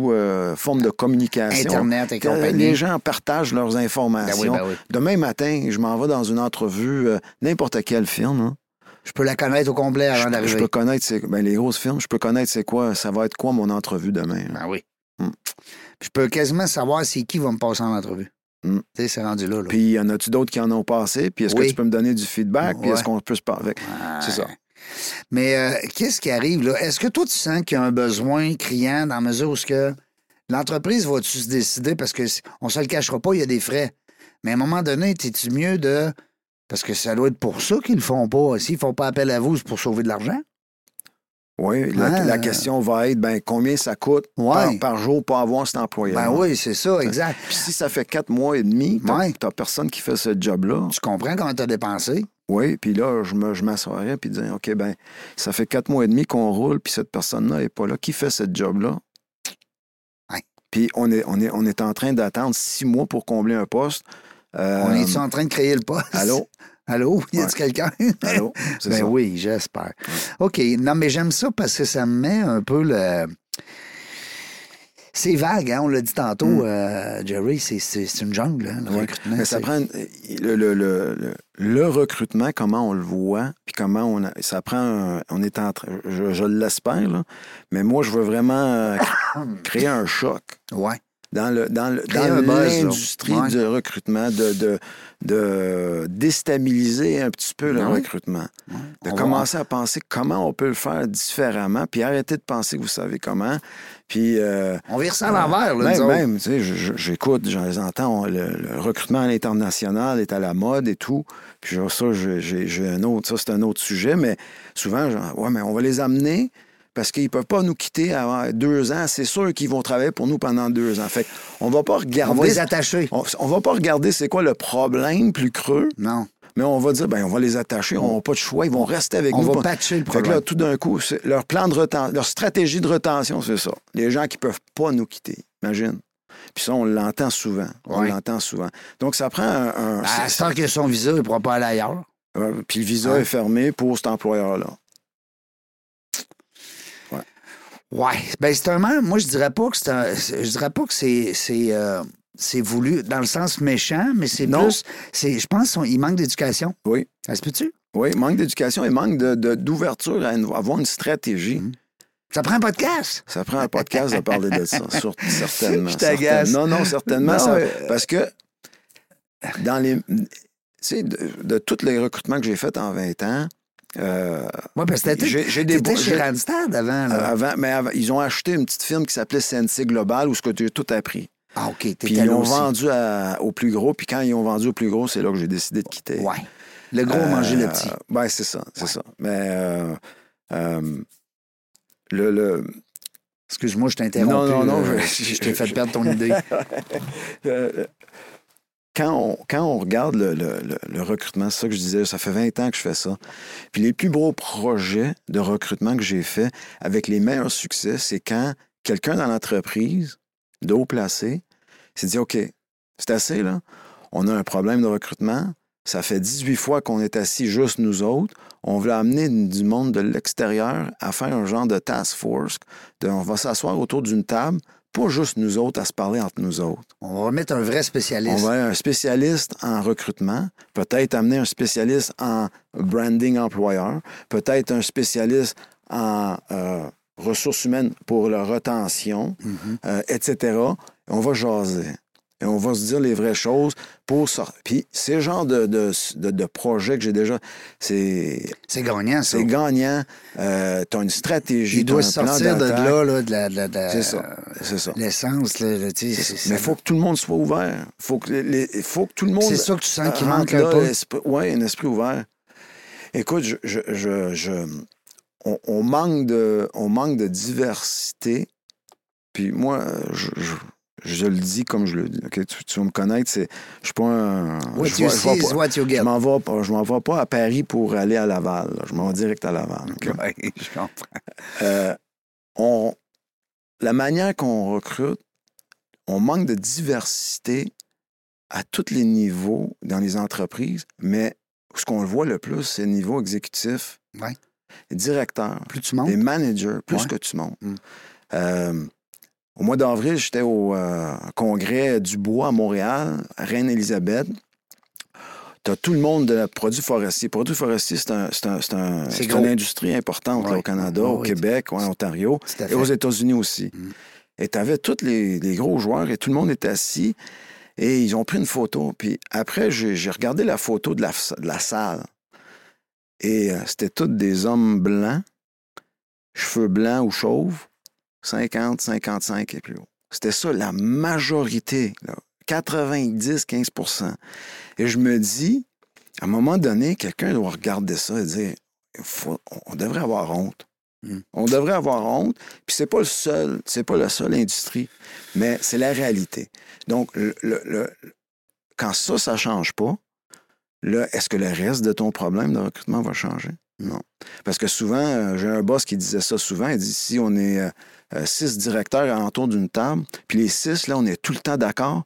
forme de communication, Internet et compagnie. les gens partagent leurs Ben informations. oui, ben oui. Demain matin, je m'en vais dans une entrevue, euh, n'importe quelle firme. hein. Je peux la connaître au complet avant Je, je d'arriver. peux connaître, c'est- ben, les grosses firmes, je peux connaître c'est quoi, ça va être quoi mon entrevue demain. hein. Ben oui. Hum. Je peux quasiment savoir c'est qui va me passer en entrevue. Hum. Tu sais, c'est rendu là. là. Puis, y en a-tu d'autres qui en ont passé? Puis, est-ce Oui. que tu peux me donner du feedback? Puis, est-ce qu'on peut se parler? C'est ça. Mais euh, qu'est-ce qui arrive là? Est-ce que toi, tu sens qu'il y a un besoin criant dans la mesure où ce que l'entreprise va-tu se décider? Parce que on se le cachera pas, il y a des frais. Mais à un moment donné, es-tu mieux de. Parce que ça doit être pour ça qu'ils le font pas. S'ils font pas appel à vous, c'est pour sauver de l'argent. Oui, la, Ah. la question va être, ben, combien ça coûte Ouais. par, par jour pour avoir cet employé Ben oui, c'est ça, exact. Puis, si ça fait quatre mois et demi, t'as Ouais. t'as personne qui fait ce job-là. Tu comprends comment tu as dépensé? Oui, puis là, je me- je m'assoirais puis dire, OK, ben, ça fait quatre mois et demi qu'on roule, puis cette personne-là n'est pas là. Qui fait ce job-là? Puis on est, on, est, on est en train d'attendre six mois pour combler un poste. Euh, On est en train de créer le poste? Allô? Allô? Y a-tu Ouais. quelqu'un? Allô? Ben ça. oui, j'espère. OK. Non, mais j'aime ça parce que ça me met un peu le. C'est vague, hein, on l'a dit tantôt, euh, Jerry, c'est- une jungle, hein, le Ouais. recrutement. Mais ça prend le, le, le, le- recrutement, comment on le voit, puis comment on a- ça prend un- on est en train, je, je l'espère, là, mais moi je veux vraiment euh, cr- créer un choc Ouais. Dans le dans dans l'industrie Ouais. du recrutement, de, de, de déstabiliser un petit peu le Ouais. recrutement. De On va- commencer à penser comment on peut le faire différemment, puis arrêter de penser que vous savez comment. Puis euh, On vire ça à l'envers, là, même, même, tu sais, j'écoute, j'en les entends, on- le, le recrutement à l'international est à la mode et tout. Puis ça, j'ai un autre, ça c'est un autre sujet, mais souvent, genre, ouais, mais on va les amener parce qu'ils peuvent pas nous quitter avant deux ans. C'est sûr qu'ils vont travailler pour nous pendant deux ans. Fait on va pas On regarder. va les attacher. on, on va pas regarder c'est quoi le problème plus creux, Non. mais on va dire, ben, on va les attacher, on n'a pas de choix, ils vont rester avec On nous. va Pas- patcher le fait que problème. là, tout d'un coup, leur plan de retention, leur stratégie de retention, c'est ça. Les gens qui peuvent pas nous quitter. Imagine. Puis ça, on l'entend souvent. On l'entend souvent. Donc, ça prend un. un- Ben, que son visa, il ne pourra pas aller ailleurs. euh, puis le visa Hein? est fermé pour cet employeur-là. Ouais. Ben, c'est un Moi, je dirais pas que c'est un- Je dirais pas que c'est. C'est euh, c'est voulu dans le sens méchant, mais c'est Non. plus. c'est- Je pense qu'il manque d'éducation. Oui. Ça se peut-tu? Oui, manque d'éducation et manque de- de- d'ouverture à une- avoir une stratégie. Mhm. Ça prend un podcast? Ça prend un podcast de parler de ça, sur- certainement. Je t'agace. Non, non, certainement. Non, ça- euh, Parce que dans les. Tu sais, de, de tous les recrutements que j'ai faits en 20 ans, euh, Oui, parce que t'étais chez Randstad avant. Là. avant, mais avant- ils ont acheté une petite firme qui s'appelait CNC Global où ce que j'ai tout appris. ah, OK. Puis ils l'ont vendu à- au plus gros. Puis quand ils ont vendu au plus gros, c'est là que j'ai décidé de quitter. Ouais. Le gros a mangé le petit. Euh, Ben, c'est ça, c'est ça. Mais euh, euh, le, le- Excuse-moi, je t'ai interrompu. Non, non, non, euh, je- je t'ai fait perdre ton idée. quand, on, regarde le, recrutement, c'est ça que je disais, ça fait 20 ans que je fais ça. Puis les plus gros projets de recrutement que j'ai fait avec les meilleurs succès, c'est quand quelqu'un dans l'entreprise, de haut placé, s'est dit OK, c'est assez, là. On a un problème de recrutement. Ça fait 18 fois qu'on est assis juste nous autres. On veut amener du monde de l'extérieur à faire un genre de task force. On va s'asseoir autour d'une table, pas juste nous autres à se parler entre nous autres. On va mettre un vrai On spécialiste. va avoir un spécialiste en recrutement, peut-être amener un spécialiste en branding employeur, peut-être un spécialiste en euh, ressources humaines pour la retention, Mhm. euh, etc. On va jaser. Et on va se dire les vraies choses pour sortir. Puis ces genres de, de, de- de projets que j'ai déjà, c'est C'est gagnant, ça. c'est gagnant. Euh, tu as une stratégie. Il doit un sortir de là, là, de la- C'est ça. C'est ça. l'essence. tu sais, c'est- Mais il faut que tout le monde soit ouvert. faut que les- faut que tout le monde. C'est ça que tu sens qu'il manque un là, peu. l'esprit- Ouais, un esprit ouvert. Écoute, je, je, je- je- on, on manque de, on manque de diversité. Puis moi, je, je, je le dis comme je le dis. ok? Tu, tu vas me connaître, c'est, je suis pas un. What je you je see is pas- what you je get. m'en vais pas, je m'en vais pas à Paris pour aller à Laval. là. Je m'en vais direct à Laval. ok? Ouais, je comprends. Euh, on, la manière qu'on recrute, on manque de diversité à tous les niveaux dans les entreprises, mais ce qu'on le voit le plus, c'est le niveau exécutif, Ouais. les directeurs, Plus tu montes. les managers, plus Ouais. que tu montes. Euh, au mois d'avril, j'étais au euh, congrès du bois à Montréal, à Reine-Élisabeth. Tu as tout le monde de la produit forestier. Produit forestier, c'est un, c'est un- une industrie importante là, au Canada, au oui. Québec, ouais, en Ontario et aux États-Unis aussi. Mm. Et tu avais tous les, les gros joueurs et tout le monde était assis et ils ont pris une photo. Puis après, j'ai j'ai regardé la photo de la, de la salle. Et euh, c'était tous des hommes blancs, cheveux blancs ou chauves, 50, 55 et plus haut. C'était ça, la majorité, là, 90-15% Et je me dis, à un moment donné, quelqu'un doit regarder ça et dire, faut- on devrait avoir honte. Mm. On devrait avoir honte. Puis c'est pas le seul, c'est pas la seule industrie, mais c'est la réalité. Donc, le- le- le- quand ça, ça change pas, là, est-ce que le reste de ton problème de recrutement va changer? Non. Parce que souvent, euh, j'ai un boss qui disait ça souvent. Il dit si on est euh, euh, six directeurs autour d'une table, puis les six, là, on est tout le temps d'accord,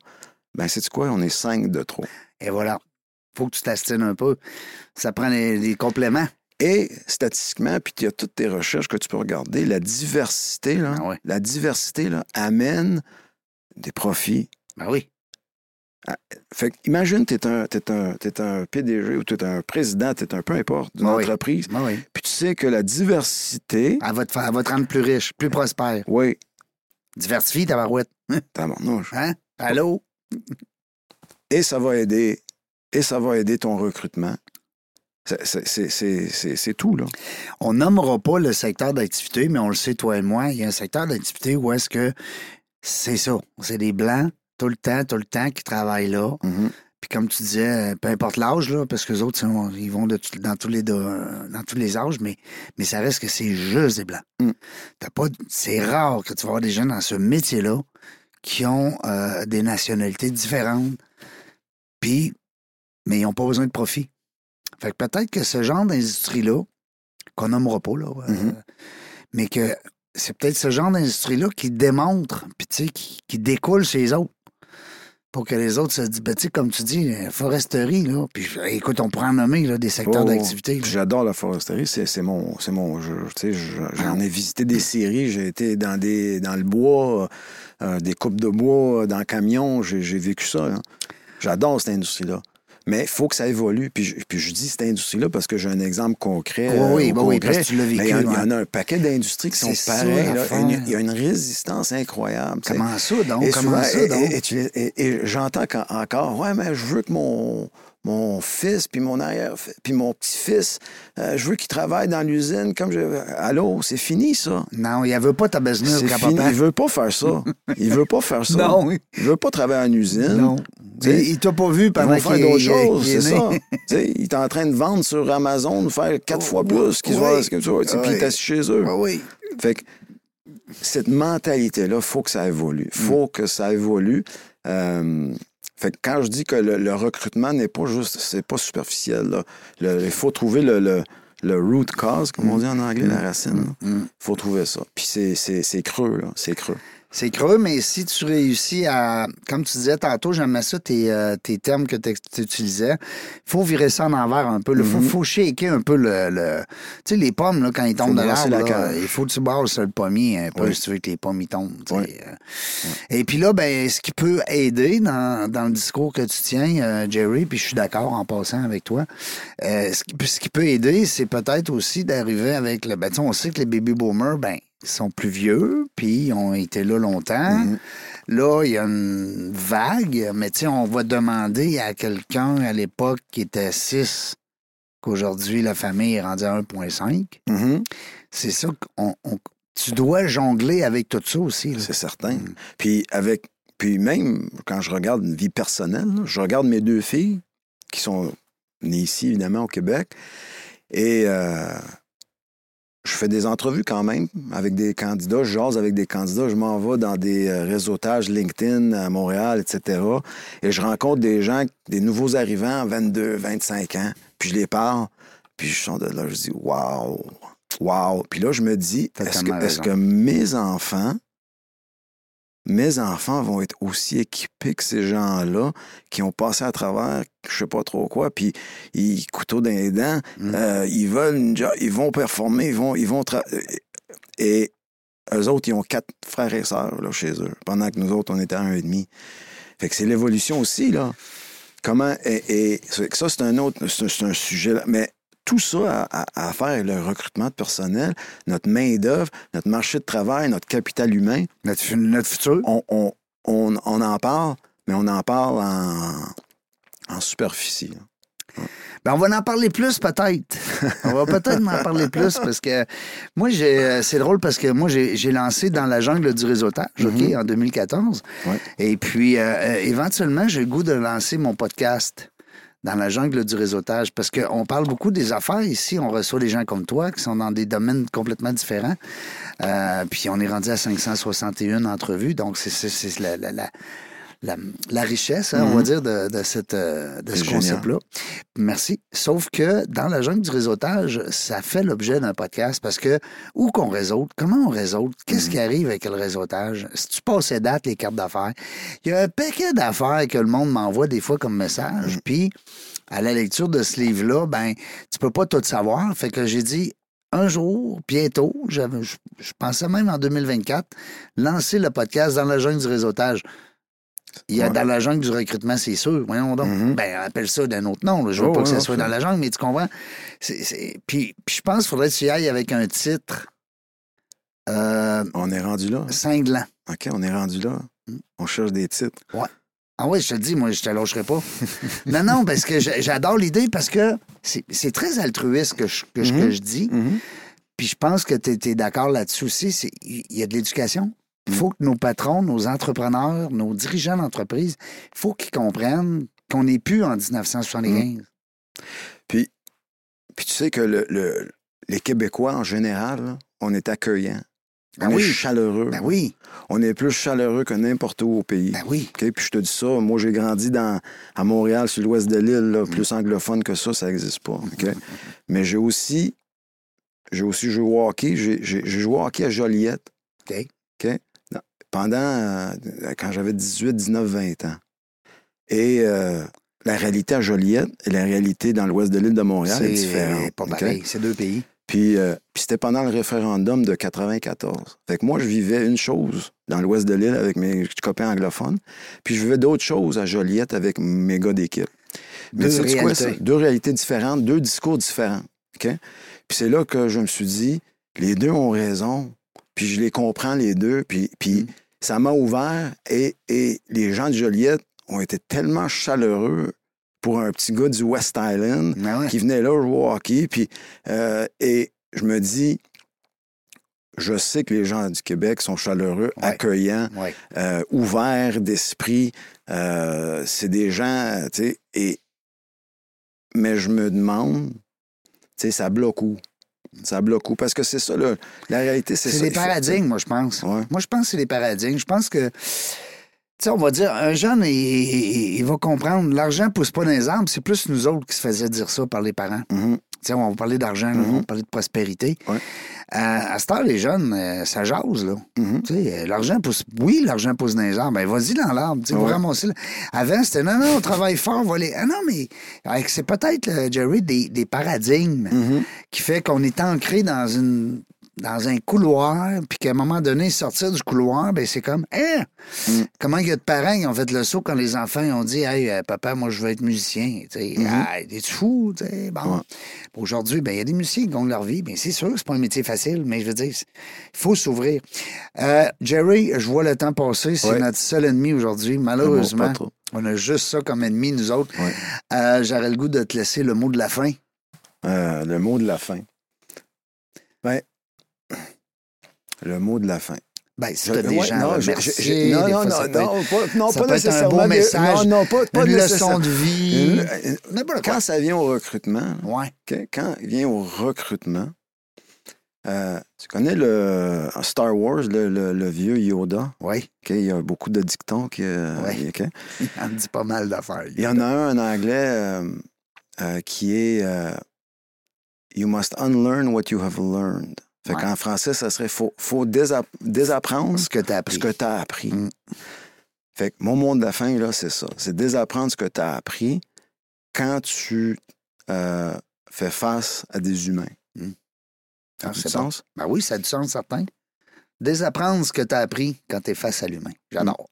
ben, c'est quoi? On est cinq de trop. Et voilà. faut que tu t'astines un peu. Ça prend les, les compléments. Et statistiquement, puis il y a toutes tes recherches que tu peux regarder, la diversité, là, Ah ouais. la diversité là, amène des profits. Ben oui. Fait que, imagine, tu es un, t'es un, t'es un PDG ou tu es un président, tu es un peu importe d'une oui. entreprise, oui. puis tu sais que la diversité, Elle va, te faire, elle va te rendre plus riche, plus prospère. oui, Diversifie, ta barouette. tabarnouche. Hein? Allô? et ça va aider, et ça va aider ton recrutement. C'est- c'est- C'est c'est- c'est- c'est tout, là. On nommera pas le secteur d'activité, mais on le sait, toi et moi, il y a un secteur d'activité où est-ce que c'est ça. C'est des Blancs, tout le temps, tout le temps, qui travaillent là. Mhm. Puis comme tu disais, euh, peu importe l'âge, là, parce que les autres, ils vont de dans, tous les, dans tous les âges, mais, mais ça reste que c'est juste des Blancs. Mm. Pas, c'est rare que tu vas avoir des gens dans ce métier-là qui ont euh, des nationalités différentes, puis, mais ils n'ont pas besoin de profit. Fait que peut-être que ce genre d'industrie-là, qu'on nommera pas, là, euh, Mhm. mais que c'est peut-être ce genre d'industrie-là qui démontre, puis tu sais, qui, qui découle chez les autres. Pour que les autres se disent, ben, tu sais, comme tu dis, euh, foresterie, là. Puis écoute, on pourrait en nommer là, des secteurs Oh, d'activité. J'adore la foresterie, c'est c'est mon, c'est mon jeu. Tu sais, je- J'en ai visité des séries, j'ai été dans, des, dans le bois, euh, des coupes de bois, dans le camion, j'ai vécu ça. là. J'adore cette industrie-là. Mais il faut que ça évolue. Puis je, puis je dis cette industrie-là parce que j'ai un exemple concret. Oui, oui, ben oui, parce que tu l'as vécu, Il y, en- il y en a un paquet d'industries qui sont pareilles. Il y a une- résistance incroyable. Comment ça, donc? Et Comment souvent, ça, et- donc? et- et j'entends encore, ouais, mais je veux que mon, mon fils, puis mon arrière, puis mon petit-fils, euh, je veux qu'ils travaillent dans l'usine comme je. Allô, c'est fini, ça. Non, il ne veut pas ta business, fini. Il veut pas faire ça. Il veut pas faire ça. Non. Il veut pas travailler en usine. Non. Tu sais, Il, t'a pas vu pendant qu'il faire d'autres choses, c'est ça. Il est en train de vendre sur Amazon, faire quatre fois plus qu'ils Oui. voient ce que tu vois, tu sais, puis il est assis chez eux. Oui, oui. Fait que cette mentalité-là, il faut que ça évolue. Il faut que ça évolue. Euh, fait que quand je dis que le, le recrutement n'est pas juste, c'est pas superficiel, là. Le- il faut trouver le, le, le root cause, comme on dit en anglais, la racine. Il faut trouver ça. Puis c'est creux, là. C'est creux. C'est creux, mais si tu réussis à. Comme tu disais tantôt, j'aimais ça, tes, euh, tes termes que tu utilisais. Il faut virer ça en envers un peu. Il faut, faut shaker un peu le. le- Tu sais, les pommes, là, quand ils tombent de l'arbre, il faut que tu brasses le pommier un peu Oui. si tu veux que les pommes y tombent. Oui. euh. Et puis là, ben, ce qui peut aider dans, dans le discours que tu tiens, euh, Jerry, puis je suis d'accord en passant avec toi, euh, ce, qui, ce qui peut aider, c'est peut-être aussi d'arriver avec le. Ben, tu sais, on sait que les baby boomers, ben, ils sont plus vieux, puis ils ont été là longtemps. Mm-hmm. Là, il y a une vague, mais tu sais, on va demander à quelqu'un à l'époque qui était 6 qu'aujourd'hui la famille est rendue à 1,5. Mhm. C'est ça qu'on. on- tu dois jongler avec tout ça aussi. C'est certain. Mm. Puis avec. Puis même quand je regarde une vie personnelle, là, je regarde mes deux filles qui sont nées ici, évidemment, au Québec. Et euh, je fais des entrevues quand même avec des candidats, je jase avec des candidats, je m'en vais dans des euh, réseautages LinkedIn à Montréal, etc. Et je rencontre des gens, des nouveaux arrivants, 22, 25 ans, puis je les parle, puis je sens de là, je dis « wow, wow ». Puis là, je me dis, est-ce que mes enfants, mes enfants vont être aussi équipés que ces gens-là qui ont passé à travers je sais pas trop quoi, puis ils couteau dans les dents, Mm. euh, ils veulent une job, ils vont performer, ils vont, ils vont et eux autres, ils ont quatre frères et sœurs là, chez eux, pendant que nous autres, on était à un et demi. Fait que c'est l'évolution aussi, là. Comment, et, et ça, c'est un autre, c'est un sujet, là. mais tout ça à, à- à faire avec le recrutement de personnel, notre main-d'œuvre, notre marché de travail, notre capital humain, Notre, notre futur. on, on, on, on en parle, mais on en parle en, en superficie. là. Ben, on va en parler plus peut-être. on va peut-être en parler plus parce que moi, j'ai, euh, c'est drôle parce que moi, j'ai, j'ai lancé dans la jungle du réseautage, OK, en 2014. Ouais. Et puis, euh, euh, éventuellement, j'ai le goût de lancer mon podcast dans la jungle du réseautage parce qu'on parle beaucoup des affaires ici. On reçoit des gens comme toi qui sont dans des domaines complètement différents. Euh, puis on est rendu à 561 entrevues. Donc, c'est, la, la- la- la, la richesse, hein, on va dire, de, de, cette, euh, de ce concept-là. Merci. Sauf que dans la jungle du réseautage, ça fait l'objet d'un podcast parce que où qu'on réseaute, comment on réseaute, qu'est-ce qui arrive avec le réseautage, si tu passes les dates, les cartes d'affaires, il y a un paquet d'affaires que le monde m'envoie des fois comme message, puis à la lecture de ce livre-là, ben tu peux pas tout savoir. Fait que j'ai dit un jour, bientôt, je, je pensais même en 2024, lancer le podcast dans la jungle du réseautage. Il y a Ouais. dans la jungle du recrutement, c'est sûr. Voyons donc. Mhm. Ben, appelle ça d'un autre nom. là. Je veux Oh, pas que ouais, ça soit dans la jungle, mais tu comprends? Puis, puis je pense qu'il faudrait que tu y ailles avec un titre euh, On est rendu là. cinglant. OK, on est rendu là. Mm. On cherche des titres. Ah oui, je te le dis, moi, je te lâcherai pas. non, non, parce que j'a- j'adore l'idée parce que c'est très altruiste que je, que je- que Mhm. je dis. Puis je pense que tu es, d'accord là-dessus aussi. Il y a de l'éducation. Il Mm. faut que nos patrons, nos entrepreneurs, nos dirigeants d'entreprise, il faut qu'ils comprennent qu'on n'est plus en 1975. Puis, puis tu sais que le, le- les Québécois, en général, là, on est accueillants. Ben on est chaleureux. Ben oui, On est plus chaleureux que n'importe où au pays. ben oui. Puis je te dis ça, moi j'ai grandi dans, à Montréal, sur l'ouest de l'île, Mm. plus anglophone que ça, ça n'existe pas. OK? Mais j'ai aussi, j'ai aussi joué au hockey. J'ai joué au hockey à Joliette. OK? Pendant, euh, quand j'avais 18, 19, 20 ans. Et euh, la réalité à Joliette et la réalité dans l'ouest de l'île de Montréal est, différente. pas OK? pareil. C'est deux pays. Puis, euh, puis c'était pendant le référendum de 94. Fait que moi, je vivais une chose dans l'ouest de l'île avec mes copains anglophones, puis je vivais d'autres choses à Joliette avec mes gars d'équipe. Mais Deux sais-tu quoi, réalités. ça? Deux réalités différentes, deux discours différents. OK? Puis c'est là que je me suis dit, les deux ont raison, puis je les comprends les deux, puis, puis Mm. Ça m'a ouvert et, et les gens de Joliette ont été tellement chaleureux pour un petit gars du West Island Ben ouais. qui venait là jouer au hockey. Puis, euh, et je me dis, je sais que les gens du Québec sont chaleureux, Ouais. accueillants, Ouais. euh, ouverts d'esprit. Euh, c'est des gens, tu sais, et... Mais je me demande, tu sais, ça bloque où? Ça bloque où? Parce que c'est ça, là, la réalité, c'est ça. C'est faut- paradigmes, moi, je pense. Ouais. Moi, je pense que c'est des paradigmes. Je pense que, tu sais, on va dire, un jeune, il, il- il va comprendre, l'argent pousse pas dans les arbres, c'est plus nous autres qui se faisaient dire ça par les parents. Mhm. Tu on va parler d'argent, Mhm. on va parler de prospérité. Ouais. Euh, à cette heure, les jeunes, euh, ça jase, là. Mhm. Euh, l'argent pousse. Oui, l'argent pousse dans les arbres. Ben, vas-y dans l'arbre. Ouais. va ramasser. le- Avant, c'était non, non, on travaille fort, on va aller. Ah non, mais avec- c'est peut-être, Jerry, des, des paradigmes Mhm. qui fait qu'on est ancré dans une dans un couloir, puis qu'à un moment donné, sortir du couloir, ben c'est comme, hein, Mm. comment il y a de parents qui ont fait le saut quand les enfants ils ont dit, hey, euh, papa, moi, je veux être musicien. Tu sais, Mhm. Ah, t'es-tu fou? Tu sais, bon. Ouais. Aujourd'hui, ben, il y a des musiciens qui gagnent leur vie. Bien, c'est sûr, c'est pas un métier facile, mais je veux dire, il faut s'ouvrir. Euh, Jerry, je vois le temps passer. C'est Ouais. notre seul ennemi aujourd'hui. Bon, Malheureusement, on a juste ça comme ennemi, nous autres. Ouais. Euh, J'aurais le goût de te laisser le mot de la fin. Euh, le mot de la fin. Ben, le mot de la fin. Ben, si t'as des ouais, gens non, à remercier, non, des non, fois, non, être- pas, être un nécessairement. beau message, non, non, pas, pas une leçon de vie. Quand ça vient au recrutement, Ouais. OK, quand il vient au recrutement, euh, tu connais le en Star Wars, le, le- le vieux Yoda? Oui. OK, il y a beaucoup de dictons. Qui, euh, Ouais. OK. Il en dit pas mal d'affaires. Il y en a un en anglais euh, euh, qui est euh, You must unlearn what you have learned. Fait Ouais. qu'en français, ça serait faut, faut désap- désapprendre Ce que t'as appris. ce que tu as appris. Mm. Fait que mon mot de la fin, là, c'est ça. C'est désapprendre ce que tu as appris quand tu euh, fais face à des humains. Ça Ah, a du c'est bon. sens? Ben oui, ça a du sens, certain. Désapprendre ce que tu as appris quand tu es face à l'humain. J'adore.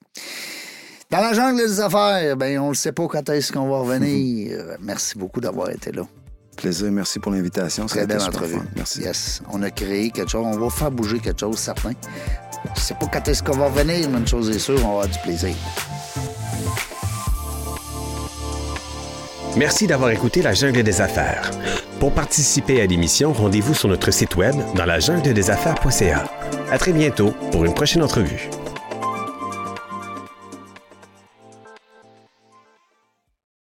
Dans la jungle des affaires, ben on ne sait pas quand est-ce qu'on va revenir. Merci beaucoup d'avoir été là. Plaisir, merci pour l'invitation. Très belle entrevue. Merci. Yes. On a créé quelque chose. On va faire bouger quelque chose, certain. Je sais pas quand est-ce qu'on va revenir, mais une chose est sûre, on va avoir du plaisir. Merci d'avoir écouté La Jungle des Affaires. Pour participer à l'émission, rendez-vous sur notre site web dans la jungle des affaires.ca. À très bientôt pour une prochaine entrevue.